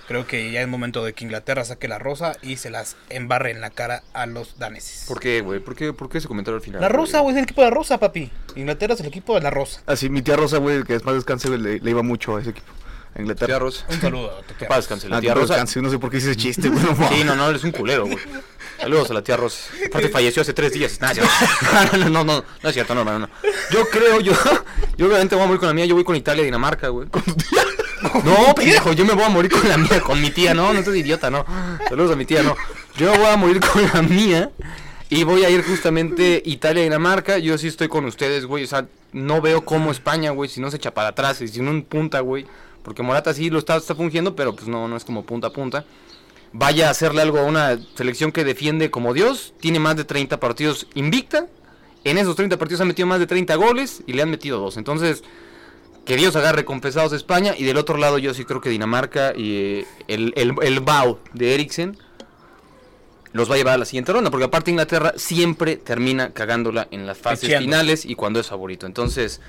Creo que ya es momento de que Inglaterra saque la rosa y se las embarre en la cara a los daneses. ¿Por qué, güey? ¿Por qué, ¿Por qué ese comentario al final? La rosa, güey, es el equipo de la rosa, papi. Inglaterra es el equipo de la rosa. Así, mi tía Rosa, güey, que después descanse, güey, le, le iba mucho a ese equipo. A Inglaterra. Tía Rosa. Un saludo. a tu tía paz, Rosa. la Ah, tía que Rosa. descanse, no sé por qué hice ese chiste, güey. no. Sí, no, no, eres un culero, güey. Saludos a la tía Rosa. Aparte falleció hace tres días. Cierto. no, no, no, no es cierto, no, hermano, no. Yo creo, yo, yo obviamente voy a morir con la mía, yo voy con Italia y Dinamarca, güey. No, pendejo, yo me voy a morir con la mía, con mi tía, no, no seas idiota, no. Saludos a mi tía, no. Yo me voy a morir con la mía y voy a ir justamente Italia y Dinamarca. Yo sí estoy con ustedes, güey. O sea, no veo cómo España, güey, si no se echa para atrás y si no en punta, güey. Porque Morata sí lo está, está fungiendo, pero pues no, no es como punta a punta vaya a hacerle algo a una selección que defiende como Dios. Tiene más de 30 partidos invicta. En esos 30 partidos ha metido más de 30 goles y le han metido dos. Entonces, que Dios agarre compensados a España. Y del otro lado yo sí creo que Dinamarca y eh, el, el, el Bau de Eriksen los va a llevar a la siguiente ronda. Porque aparte Inglaterra siempre termina cagándola en las fases finales y cuando es favorito. Entonces,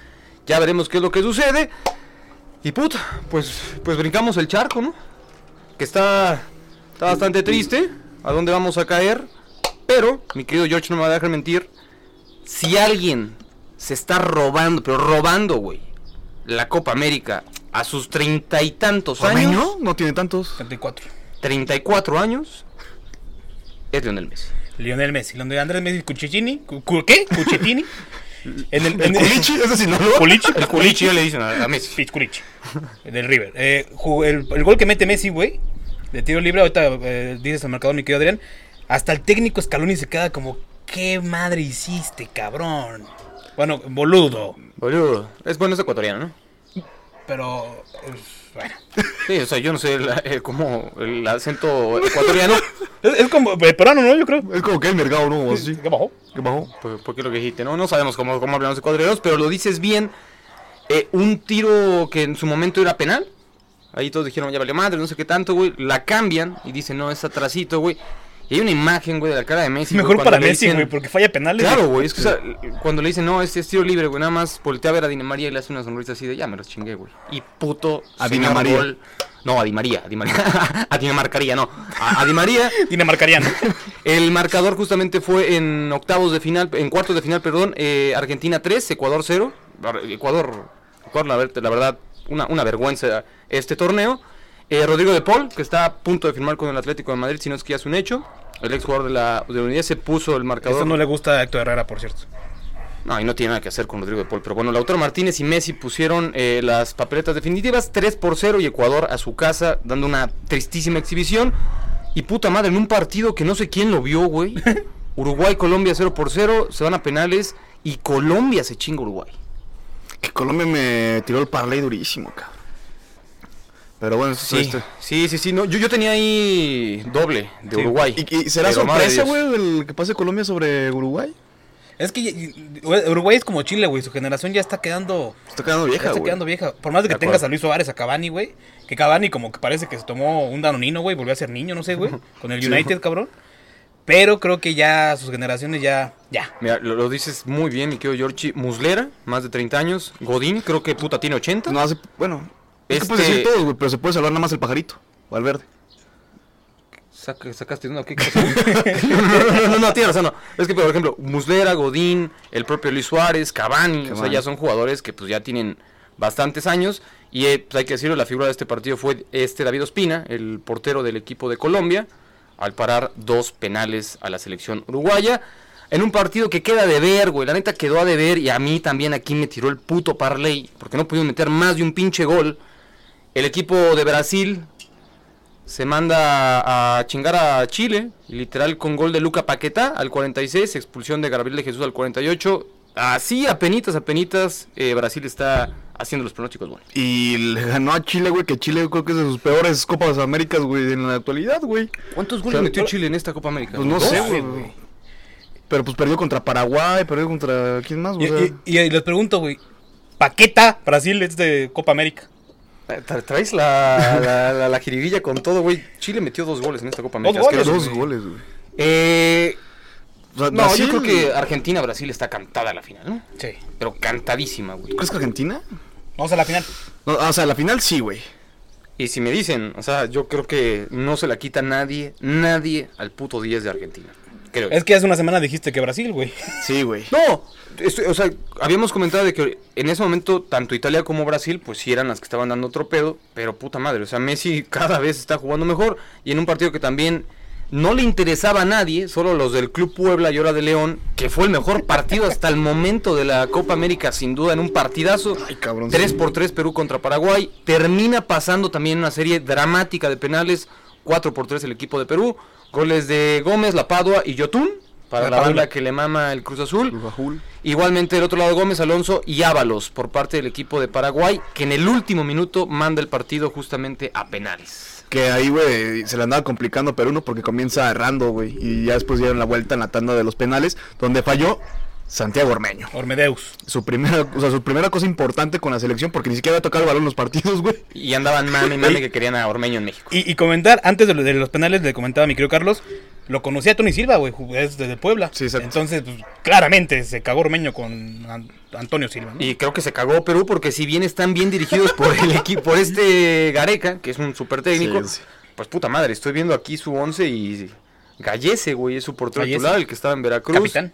ya veremos qué es lo que sucede. Y puta, pues, pues brincamos el charco, ¿no? Que está, está bastante triste. ¿A dónde vamos a caer? Pero, mi querido George no me va a dejar mentir. Si alguien se está robando, pero robando, güey, la Copa América a sus treinta y tantos años, ¿Ormeño? No tiene tantos. 34. 34 años, es Lionel Messi. Lionel Messi. Donde Andrés Messi Cuchichini. cu- cu- ¿Qué? Cuchitini. En el, ¿El en culichi? ¿Ese sí no lo? Culichi. El culichi ya le dicen a, a Messi. Pitch Culichi. Del River. Eh, el, el gol que mete Messi, güey. De tiro libre. Ahorita eh, dices al marcador, mi querido Adrián. Hasta el técnico Scaloni se queda como. ¿Qué madre hiciste, cabrón? Bueno, boludo. Boludo. Es bueno, es ecuatoriano, ¿no? Pero. eh, bueno. Sí, o sea, yo no sé el, el- cómo el acento ecuatoriano. Es, es como. eh, peruano, ¿no? Yo creo. Es como que el mercado, ¿no? Así. ¿Qué bajó? ¿Qué bajó? Por, por qué lo que dijiste, ¿no? No sabemos cómo, cómo hablan los ecuatorianos, pero lo dices bien. Eh, un tiro que en su momento era penal. Ahí todos dijeron, ya valió madre, no sé qué tanto, güey. La cambian y dicen, no, es atrasito, güey. Y hay una imagen, güey, de la cara de Messi. Mejor para Messi, dicen- güey, porque falla penales. Claro, güey, es que o sea, cuando le dicen, no, este es tiro libre, güey, nada más voltea a ver a Dina María y le hace una sonrisa así de, ya me los chingué, güey. Y puto A señor Dina María. gol- No, a Di María, a Di María. a Dina Marcaría, no. A, a Di María. Dinamarcariano. El marcador justamente fue en octavos de final, en cuartos de final, perdón, eh, Argentina 3, Ecuador 0. Ar- Ecuador, Ecuador la verdad, una, una vergüenza este torneo. Eh, Rodrigo de Paul, que está a punto de firmar con el Atlético de Madrid, si no es que ya es un hecho. El ex jugador de la, de la Unidad se puso el marcador. Eso no le gusta a Héctor Herrera, por cierto. No, y no tiene nada que hacer con Rodrigo de Paul. Pero bueno, Lautaro Martínez y Messi pusieron eh, las papeletas definitivas 3 por 0 y Ecuador a su casa dando una tristísima exhibición. Y puta madre, en un partido que no sé quién lo vio, güey. Uruguay-Colombia 0 por 0, se van a penales y Colombia se chinga Uruguay. Que Colombia me tiró el parlay durísimo, cabrón. Pero bueno, eso es Sí, este. sí, sí, sí. No, yo, yo tenía ahí doble de Sí. Uruguay. ¿Y, y será Pero, sorpresa, güey, el que pase Colombia sobre Uruguay? Es que Uruguay es como Chile, güey. Su generación ya está quedando. Está quedando vieja, está quedando vieja. Por más de que De tengas a Luis Suárez, a Cavani, güey. Que Cavani como que parece que se tomó un danonino, güey. Volvió a ser niño, no sé, güey. Con el Sí. United, cabrón. Pero creo que ya sus generaciones ya. Ya. Mira, lo, lo dices muy bien, mi querido Giorgi. Muslera, más de 30 años. Godín, creo que puta tiene 80. No hace, bueno, Este- puedes decir todos, güey, pero se puede salvar nada más el pajarito, o al verde. Saca- sacaste una, ¿qué pasó? no, no, no, no, no, tienes razón, no. Es que, por ejemplo, Muslera, Godín, el propio Luis Suárez, Cavani, o sea, ya son jugadores que pues ya tienen bastantes años. Y eh, pues, hay que decirlo, la figura de este partido fue este David Ospina, el portero del equipo de Colombia, al parar dos penales a la selección uruguaya. En un partido que queda de ver, güey. La neta quedó a deber y a mí también aquí me tiró el puto parlay. Porque no pudieron meter más de un pinche gol. El equipo de Brasil se manda a chingar a Chile, literal con gol de Luca Paquetá al 46, expulsión de Gabriel de Jesús al 48. Así, apenitas, apenitas, eh, Brasil está haciendo los pronósticos, bueno. Y le ganó a Chile, güey, que Chile creo que es de sus peores Copas Américas, güey, en la actualidad, güey. ¿Cuántos goles Pero- metió Chile en esta Copa América? Pues no sé, güey. Pero pues perdió contra Paraguay, perdió contra... ¿Quién más, Y, güey? y- y les pregunto, güey. Paqueta, Brasil, es de Copa América. Tra- Traes la, la, la, la jiribilla con todo, güey. Chile metió dos goles en esta Copa América. goles, dos goles, güey. Eh, no, Brasil- yo creo que Argentina-Brasil está cantada la final, ¿no? Sí. Pero cantadísima, güey. ¿Tú crees que Argentina? Vamos a la final. No, o sea, la final sí, güey. Y si me dicen, o sea, yo creo que no se la quita nadie, nadie al puto 10 de Argentina. Creo. Es que hace una semana dijiste que Brasil, güey. Sí, güey. No, estoy- o sea, habíamos comentado de que en ese momento tanto Italia como Brasil, pues sí eran las que estaban dando otro pedo, pero puta madre, o sea, Messi cada vez está jugando mejor y en un partido que también no le interesaba a nadie, solo los del Club Puebla y ahora de León, que fue el mejor partido hasta el momento de la Copa América, sin duda, en un partidazo. Ay, cabrón. 3 por 3 Perú contra Paraguay. Termina pasando también una serie dramática de penales. 4 por 3 el equipo de Perú. Goles de Gómez, La Padua y Yotun. Para La la, banda que le mama el Cruz Azul. Cruz Azul. Igualmente del otro lado Gómez, Alonso y Ábalos por parte del equipo de Paraguay. Que en el último minuto manda el partido justamente a penales. Que ahí, güey, se le andaba complicando Perú, ¿no? Porque comienza errando, güey. Y ya después dieron la vuelta en la tanda de los penales, donde falló Santiago Ormeño. Ormedeus. Su primera, o sea, su primera cosa importante con la selección, porque ni siquiera había tocado el balón en los partidos, güey. Y andaban mame, mame que querían a Ormeño en México. Y, y comentar, antes de, lo- de los penales, le comentaba a mi querido Carlos, lo conocía Tony Silva, güey, es desde Puebla. Sí, exacto. Entonces, pues, claramente se cagó Ormeño con An- Antonio Silva, ¿no? Y creo que se cagó Perú porque si bien están bien dirigidos por el equipo, por este Gareca, que es un súper técnico, Sí, sí. pues puta madre, estoy viendo aquí su 11 y Gallese, güey, es su portero Gallese. titular, el que estaba en Veracruz. Capitán.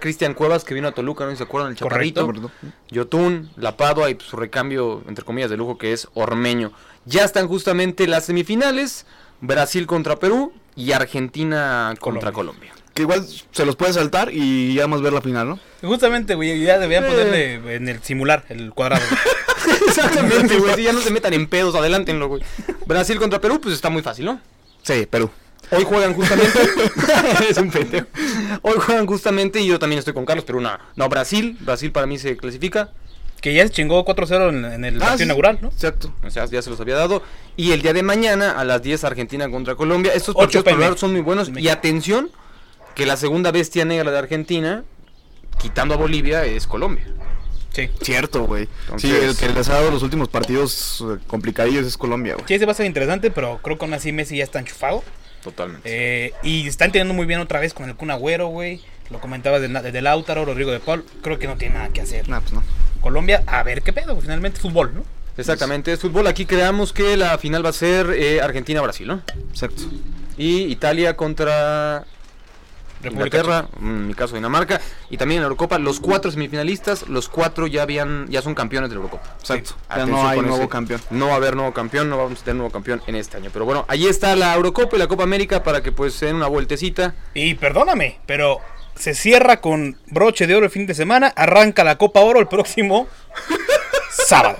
Cristian Cuevas, que vino a Toluca, ¿no? ¿Y ¿Se acuerdan? El chaparrito. Correcto. Yotun, La Padua y pues, su recambio, entre comillas, de lujo, que es Ormeño. Ya están justamente las semifinales, Brasil contra Perú y Argentina contra Colombia. que igual se los puede saltar y ya más ver la final, ¿no? Justamente, güey, ya deberían ponerle en el simular el cuadrado. Exactamente, güey. Si ya no se metan en pedos, adelántenlo, güey. Brasil contra Perú, pues está muy fácil, ¿no? Sí, Perú. Hoy juegan justamente. es un pendejo. Hoy juegan justamente y yo también estoy con Carlos, pero no. No, Brasil. Brasil para mí se clasifica. que ya se chingó 4-0 en, en el Ah, partido sí. inaugural, ¿no? Exacto. O sea, ya se los había dado. Y el día de mañana a las 10 Argentina contra Colombia. Estos 8 partidos por son muy buenos. Y atención, que la segunda bestia negra de Argentina, quitando a Bolivia, es Colombia. Sí. Cierto, güey. Sí, el que les ha dado los últimos partidos eh, complicadillos es Colombia, güey. Sí, ese va a ser interesante, pero creo que aún así Messi ya está enchufado. Totalmente. Eh, y están teniendo muy bien otra vez con el Kun Agüero, güey. Lo comentabas de, de Lautaro, Rodrigo de Paul. Creo que no tiene nada que hacer. Nah, pues no. Colombia, a ver qué pedo, finalmente fútbol, ¿no? Exactamente, es fútbol. Aquí creamos que la final va a ser eh, Argentina-Brasil, ¿no? Exacto. Y Italia contra Inglaterra, en mi caso Dinamarca, y también en la Eurocopa, los cuatro semifinalistas, los cuatro ya habían, ya son campeones de la Eurocopa. Exacto. Ya Atención no hay nuevo ese. campeón. No va a haber nuevo campeón, no vamos a tener nuevo campeón en este año. Pero bueno, ahí está la Eurocopa y la Copa América para que pues se den una vueltecita. Y perdóname, pero se cierra con broche de oro el fin de semana. Arranca la Copa Oro el próximo sábado.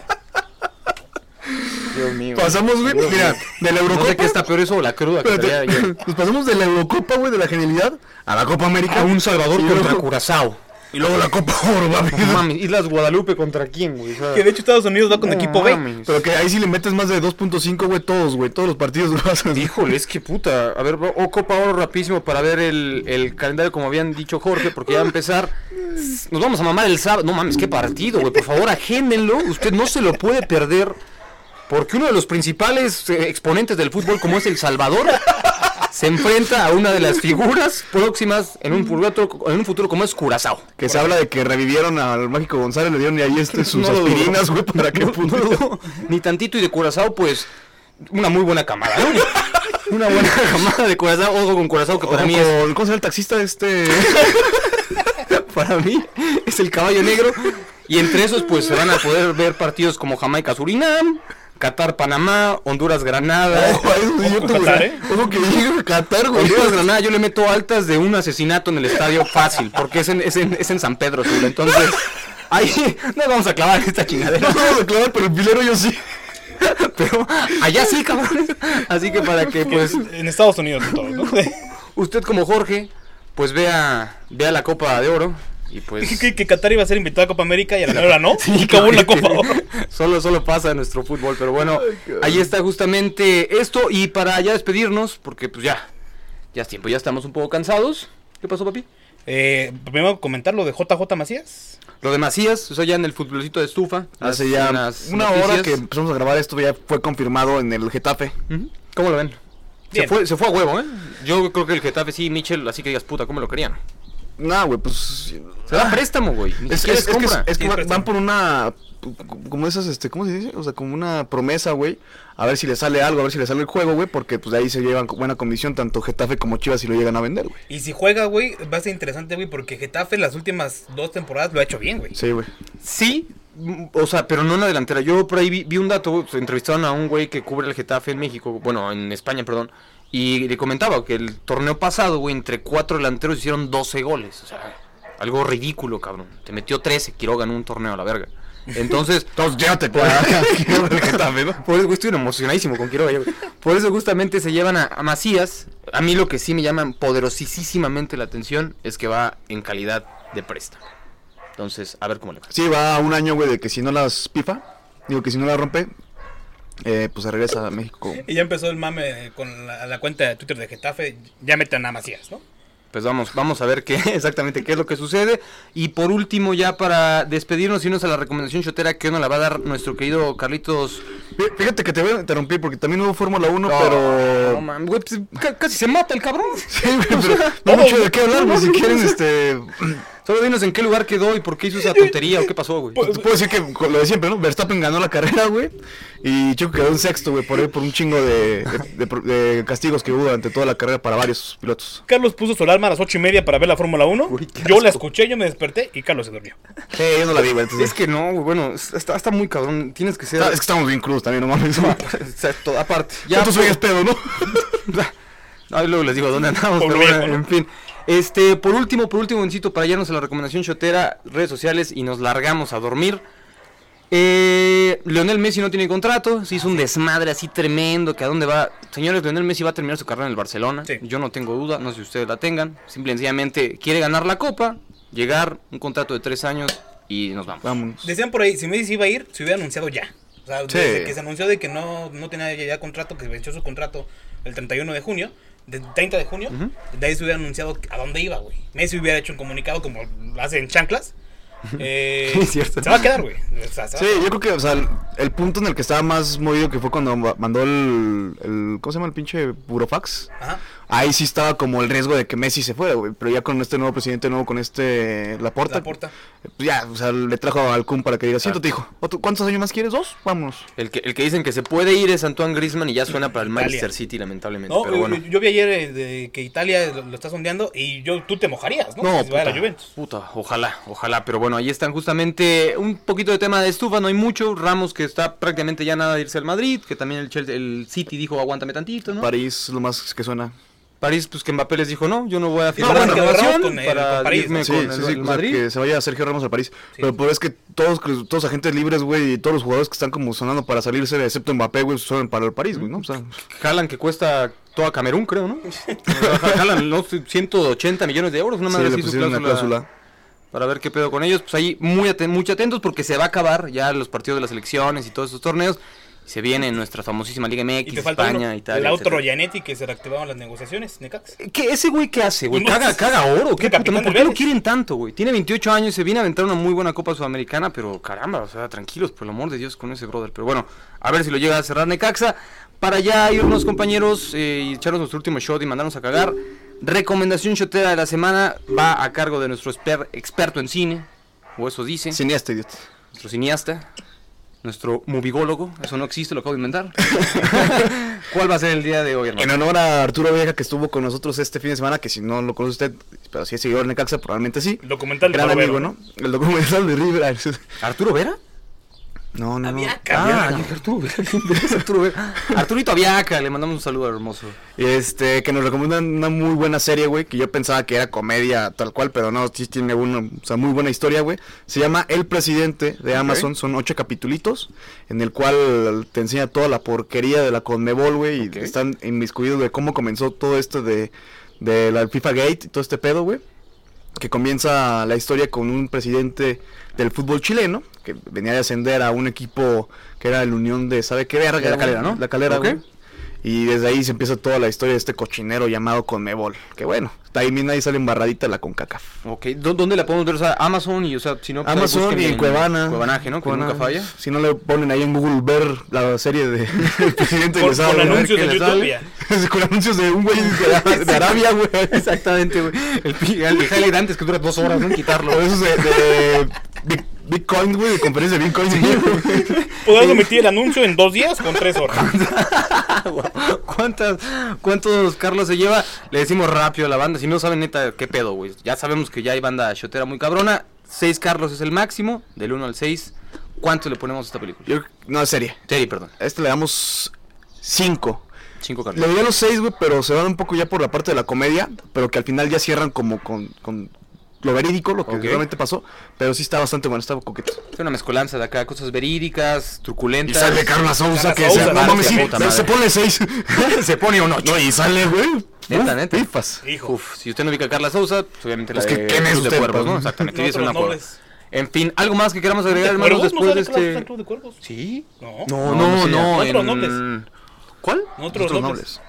Dios mío. Pasamos, güey, mira, de la No Eurocopa. sé qué está peor eso o la cruda que traía Espérate, ayer. Nos pasamos de la Eurocopa, güey, de la genialidad, a la Copa América. A un Salvador Y contra Curazao. Y luego la Copa Oro, mami. No mames, Islas Guadalupe contra quién, güey. O sea, Que de hecho Estados Unidos va con no equipo B. mames. Pero que ahí sí le metes más de 2.5, güey, todos, güey. Todos los partidos lo hacen. Híjole, es que puta. A ver, o Copa Oro rapidísimo para ver el, el calendario como habían dicho Jorge, porque ya va a empezar. Nos vamos a mamar el sábado. No mames, qué partido, güey. Por favor, agéndenlo. Usted no se lo puede perder. Porque uno de los principales eh, exponentes del fútbol, como es El Salvador, se enfrenta a una de las figuras próximas en un futuro, en un futuro como es Curazao. Que se habla de que revivieron al Mágico González, le dieron y ahí este sus No aspirinas, güey, para que No. Ni tantito y de Curazao, pues, una muy buena camada, ¿no? Una buena camada de Curazao, ojo con Curazao, que para Ojo mí es con- ¿Cómo se el taxista este? para mí es el caballo negro. Y entre esos, pues se van a poder ver partidos como Jamaica Surinam, Qatar Panamá, Honduras Granada. Ojo, a eso sí, yo te- Qatar, ¿eh? Ojo que llega Qatar, güey. Honduras Granada, yo le meto altas de un asesinato en el estadio fácil, porque es en, es en, es en San Pedro Sula. Entonces, ahí no vamos a clavar esta chingadera. No vamos a clavar, pero el pilero yo sí. Pero allá sí, cabrones. Así que para que, pues, En Estados Unidos todo, ¿no? usted como Jorge, pues vea, vea la Copa de Oro. Y pues. que, que Qatar iba a ser invitado a Copa América y a la hora no. Sí, y acabó en la. Copa. Solo, solo pasa en nuestro fútbol, pero bueno, ahí está justamente esto. Y para ya despedirnos, porque pues ya, ya es tiempo, ya estamos un poco cansados. ¿Qué pasó, papi? Eh, primero comentar lo de JJ Macías. Lo de Macías, eso ya en el futbolcito de estufa. Hace ya una noticias. hora que empezamos a grabar esto, ya fue confirmado en el Getafe. ¿Cómo lo ven? Se fue, se fue a huevo, ¿eh? Yo creo que el Getafe sí, Michel, así que digas puta, ¿cómo lo querían? Nah, güey, pues. Se da préstamo, güey. Ni Es, siquiera es- es que, compra. es que préstamo. van por una. Como esas, este, ¿cómo se dice? O sea, como una promesa, güey. A ver si le sale algo, a ver si le sale el juego, güey. Porque pues de ahí se llevan buena comisión tanto Getafe como Chivas si lo llegan a vender, güey. Y si juega, güey, va a ser interesante, güey, porque Getafe las últimas dos temporadas lo ha hecho bien, güey. Sí, güey. Sí, mm, o sea, pero no en la delantera. Yo por ahí vi, vi un dato, se entrevistaron a un güey que cubre el Getafe en México, bueno, en España, perdón, y le comentaba que el torneo pasado, güey, entre cuatro delanteros hicieron 12 goles. O sea, algo ridículo, cabrón. Te metió 13, Quiroga en un torneo a la verga. Entonces, Entonces, llévate ¿no? por eso estoy emocionadísimo con Quiroga. Por eso justamente se llevan a, a Macías. A mí lo que sí me llama poderosísimamente la atención es que va en calidad de préstamo. Entonces, a ver cómo le va. Sí, va a un año, güey, de que si no las pifa, digo que si no la rompe, eh, pues se regresa a México. Y ya empezó el mame con la, la cuenta de Twitter de Getafe. Ya metan a Macías, ¿no? Pues vamos, vamos a ver qué exactamente qué es lo que sucede. Y por último, ya para despedirnos y irnos a la recomendación chotera que nos la va a dar nuestro querido Carlitos. Fí- Fíjate que te voy a interrumpir porque también hubo Fórmula 1, No, pero. man, güey, pues, ca- casi se mata el cabrón. Sí, pero no hay mucho de qué hablar. Si quieren, este. Solo dinos en qué lugar quedó y por qué hizo esa tontería o qué pasó, güey. Te puedo decir que con lo de siempre, ¿no? Verstappen ganó la carrera, güey. Y Checo quedó en sexto, güey, por, ahí, por un chingo de, de- de- de castigos que hubo durante toda la carrera para varios pilotos. Carlos puso su alarma a las ocho y media para ver la Fórmula 1. Uy, qué yo la escuché, yo me desperté y Carlos se durmió. Sí, yo no la vi, güey. entonces- Es que no, güey, bueno, está, está muy cabrón. Tienes que ser. Ah, es que estamos bien crudos también, no mames. Exacto, aparte. Ya tú pues, soy pedo, ¿no? Ay, luego les digo dónde andamos, pero bueno, en fin. Este, por último, por último, incito para irnos a la recomendación shotera, redes sociales y nos largamos a dormir. Eh, Leonel Messi no tiene contrato, se hizo un desmadre así tremendo, que a dónde va. Señores, Leonel Messi va a terminar su carrera en el Barcelona. Sí. Yo no tengo duda, no sé si ustedes la tengan. Simple y sencillamente quiere ganar la copa, llegar, un contrato de tres años y nos vamos. Vámonos. Decían por ahí, si Messi iba a ir, se hubiera anunciado ya. O sea, Sí. desde que se anunció de que no, no tenía ya, ya contrato, que venció su contrato el 31 de junio, del 30 de junio, de ahí se hubiera anunciado a dónde iba, güey. Messi hubiera hecho un comunicado como lo hace en chanclas. Eh, Es cierto. Se va a quedar, güey. O sea, Sí, yo creo que, o sea, el, el punto en el que estaba más movido que fue cuando ma- mandó el, el ¿cómo se llama el pinche burofax? Ajá. Ahí sí estaba como el riesgo de que Messi se fuera, güey, pero ya con este nuevo presidente nuevo, con este Laporta, Laporta. pues ya, o sea, le trajo al Kun para que diga, siéntate, hijo, ¿Otro- ¿cuántos años más quieres? ¿Dos? Vámonos. El que, el que dicen que se puede ir es Antoine Griezmann y ya suena para el Italia. Manchester City, lamentablemente. No, pero bueno. yo, vi ayer eh, de que Italia lo, lo está sondeando y yo, tú te mojarías, ¿no? No, si va a la puta, Juventus. puta, ojalá, ojalá, pero bueno, ahí están justamente un poquito de tema de estufa, no hay mucho, Ramos que está prácticamente ya nada de irse al Madrid, que también el, Chelsea- el City dijo aguántame tantito, ¿no? París, lo más que suena. París, pues que Mbappé les dijo, no, yo no voy a firmar bueno, la renovación Ramos con el- para con París, irme ¿no? Sí, con sí, el, sí, el o sea, Madrid. que se vaya Sergio Ramos al París. Pero pues es que todos, todos los agentes libres, güey, y todos los jugadores que están como sonando para salirse, excepto Mbappé, güey, son para el París, güey, ¿no? O sea, Jalan que cuesta toda Camerún, creo, ¿no? Jalan no, 180 millones de euros, una sí, madre le así su pusieron una cláusula, cláusula. Para ver qué pedo con ellos. Pues ahí muy, aten- muy atentos porque se va a acabar ya los partidos de las elecciones y todos esos torneos. Se viene nuestra famosísima Liga MX, Y España, uno, Italia. el etcétera. Royanetti que se reactivaban las negociaciones, Necax. ¿Qué, ¿Ese güey qué hace, güey? ¿Caga, caga oro? ¿Qué puta? ¿Por qué lo quieren tanto, güey? Tiene 28 años y se viene a aventar una muy buena Copa Sudamericana, pero caramba, o sea, tranquilos, por el amor de Dios, con ese brother. Pero bueno, a ver si lo llega a cerrar Necaxa. Para ya irnos, compañeros, eh, y echarnos nuestro último shot y mandarnos a cagar. Recomendación shotera de la semana va a cargo de nuestro exper- experto en cine, o eso dice, Cineasta, idiota. nuestro cineasta, nuestro movigólogo. Eso no existe, lo acabo de inventar. ¿Cuál va a ser el día de hoy, hermano? En honor a Arturo Vieja que estuvo con nosotros este fin de semana, que si no lo conoce usted, pero si es seguidor de Necaxa, probablemente sí. El documental de Gran Barbero, amigo, ¿no? El documental de River. ¿Arturo Vera? No, no, no. Aviaca. Ah, Arturo Vera. ¿quién es Arturo Vera? Arturito Aviaca, le mandamos un saludo hermoso. Este, que nos recomiendan una muy buena serie, güey, que yo pensaba que era comedia tal cual, pero no, sí tiene una, o sea, muy buena historia, güey. Se llama El Presidente de Amazon, son ocho capitulitos, en el cual te enseña toda la porquería de la Conmebol, güey, y están inmiscuidos de cómo comenzó todo esto de, de la FIFA Gate y todo este pedo, güey. Que comienza la historia con un presidente del fútbol chileno, que venía de ascender a un equipo que era el Unión de, ¿sabe qué verga? De la Calera, ¿no? La calera, Ok. güey. Y desde ahí se empieza toda la historia de este cochinero llamado Conmebol. Que bueno, también ahí sale embarradita la CONCACAF. Ok, ¿dó- ¿dónde la podemos ver? O sea, Amazon y, o sea, si no... pues, Amazon y en Cuevana. Cuevanaje, ¿no? Que Cuevana. nunca falla. Si no le ponen ahí en Google ver la serie de el presidente Con, le sale, con anuncios de YouTube. con anuncios de un güey de, de Arabia, güey. Exactamente, güey. El, el de Hailey Dantes que dura dos horas, ¿no? En quitarlo. O esos de, de Big- Bitcoin, güey, de conferencia de Bitcoin. güey. Podrás omitir el anuncio en dos días con tres horas. ¿Cuántas, ¿Cuántos Carlos se lleva? Le decimos rápido a la banda. Si no saben neta qué pedo, güey. Ya sabemos que ya hay banda shotera muy cabrona. Seis Carlos es el máximo, del 1 al 6. ¿Cuánto le ponemos a esta película? Yo, no, es serie. Serie, perdón. A este le damos 5. Cinco Le Carlos. daría los 6, güey, pero se van un poco ya por la parte de la comedia, pero que al final ya cierran como con, con lo verídico, lo que realmente pasó. Pero sí está bastante bueno, está coqueto. Es una mezcolanza de acá, cosas verídicas, Y truculentas. sale Carla Sousa, que Sousa, se, no mames, sí, pero se pone 6. se pone un 8. No, y sale, güey. Neta, neta. pifas. Hijo. Uf, si usted no ubica a Carla Sousa, pues obviamente la Es que, de ¿quién es Club de usted, Cuervos? ¿no? Exactamente, No, es una nobles. En fin, algo más que queramos agregar, ¿De hermanos, después de este... De Cuervos? ¿Sí? No. No, No, no, en-. ¿Cuál? Otros Otros nobles.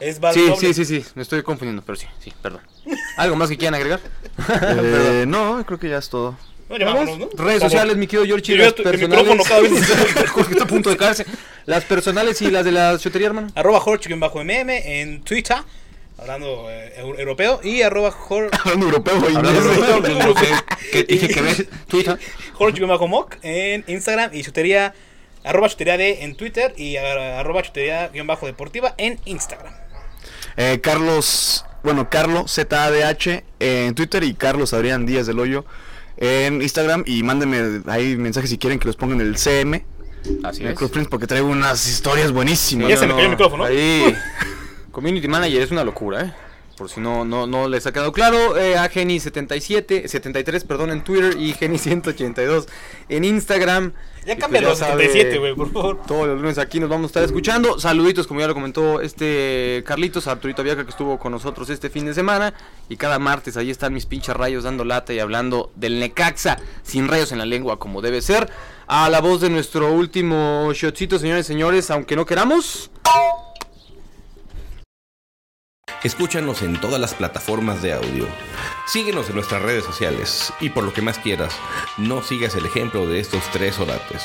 Es Val Sí, sí, sí, sí, me estoy confundiendo, pero sí, sí, perdón. ¿Algo más que quieran agregar? Eh, no, creo que ya es todo. No, vámonos, ¿no? Redes sociales, mi querido George, las el personales. micrófono cada vez- Jorge está a punto de caerse. Las personales y las de la chotería, hermano. Arroba Jorge-MM en Twitter, hablando eh, eu- europeo, y arroba Jor- Hablando europeo, güey. Hablando de qué dije que ves Twitter. Jorge-Moc en Instagram y chutería, arroba chutería D en Twitter y a- arroba chutería-deportiva en Instagram. Eh, Carlos, bueno, Carlos ZADH en Twitter y Carlos Adrián Díaz del Hoyo en Instagram. Y mándenme ahí mensajes si quieren que los pongan en el CM, Así en el es. Club Friends, porque traigo unas historias buenísimas. Ya se me cayó el micrófono. Ahí. Community manager es una locura, ¿eh? Por si no, no, no les ha quedado claro, eh, a Geni77, 73, perdón, en Twitter y Geni182 en Instagram. Ya cambia los sabe, 77, güey, por favor. Todos los lunes aquí nos vamos a estar escuchando. Saluditos, como ya lo comentó este Carlitos, Arturito Viaca, que estuvo con nosotros este fin de semana. Y cada martes ahí están mis pinches rayos dando lata y hablando del Necaxa, sin rayos en la lengua, como debe ser. A la voz de nuestro último shotcito, señores y señores, aunque no queramos. Escúchanos en todas las plataformas de audio. Síguenos en nuestras redes sociales y por lo que más quieras, no sigas el ejemplo de estos tres orates.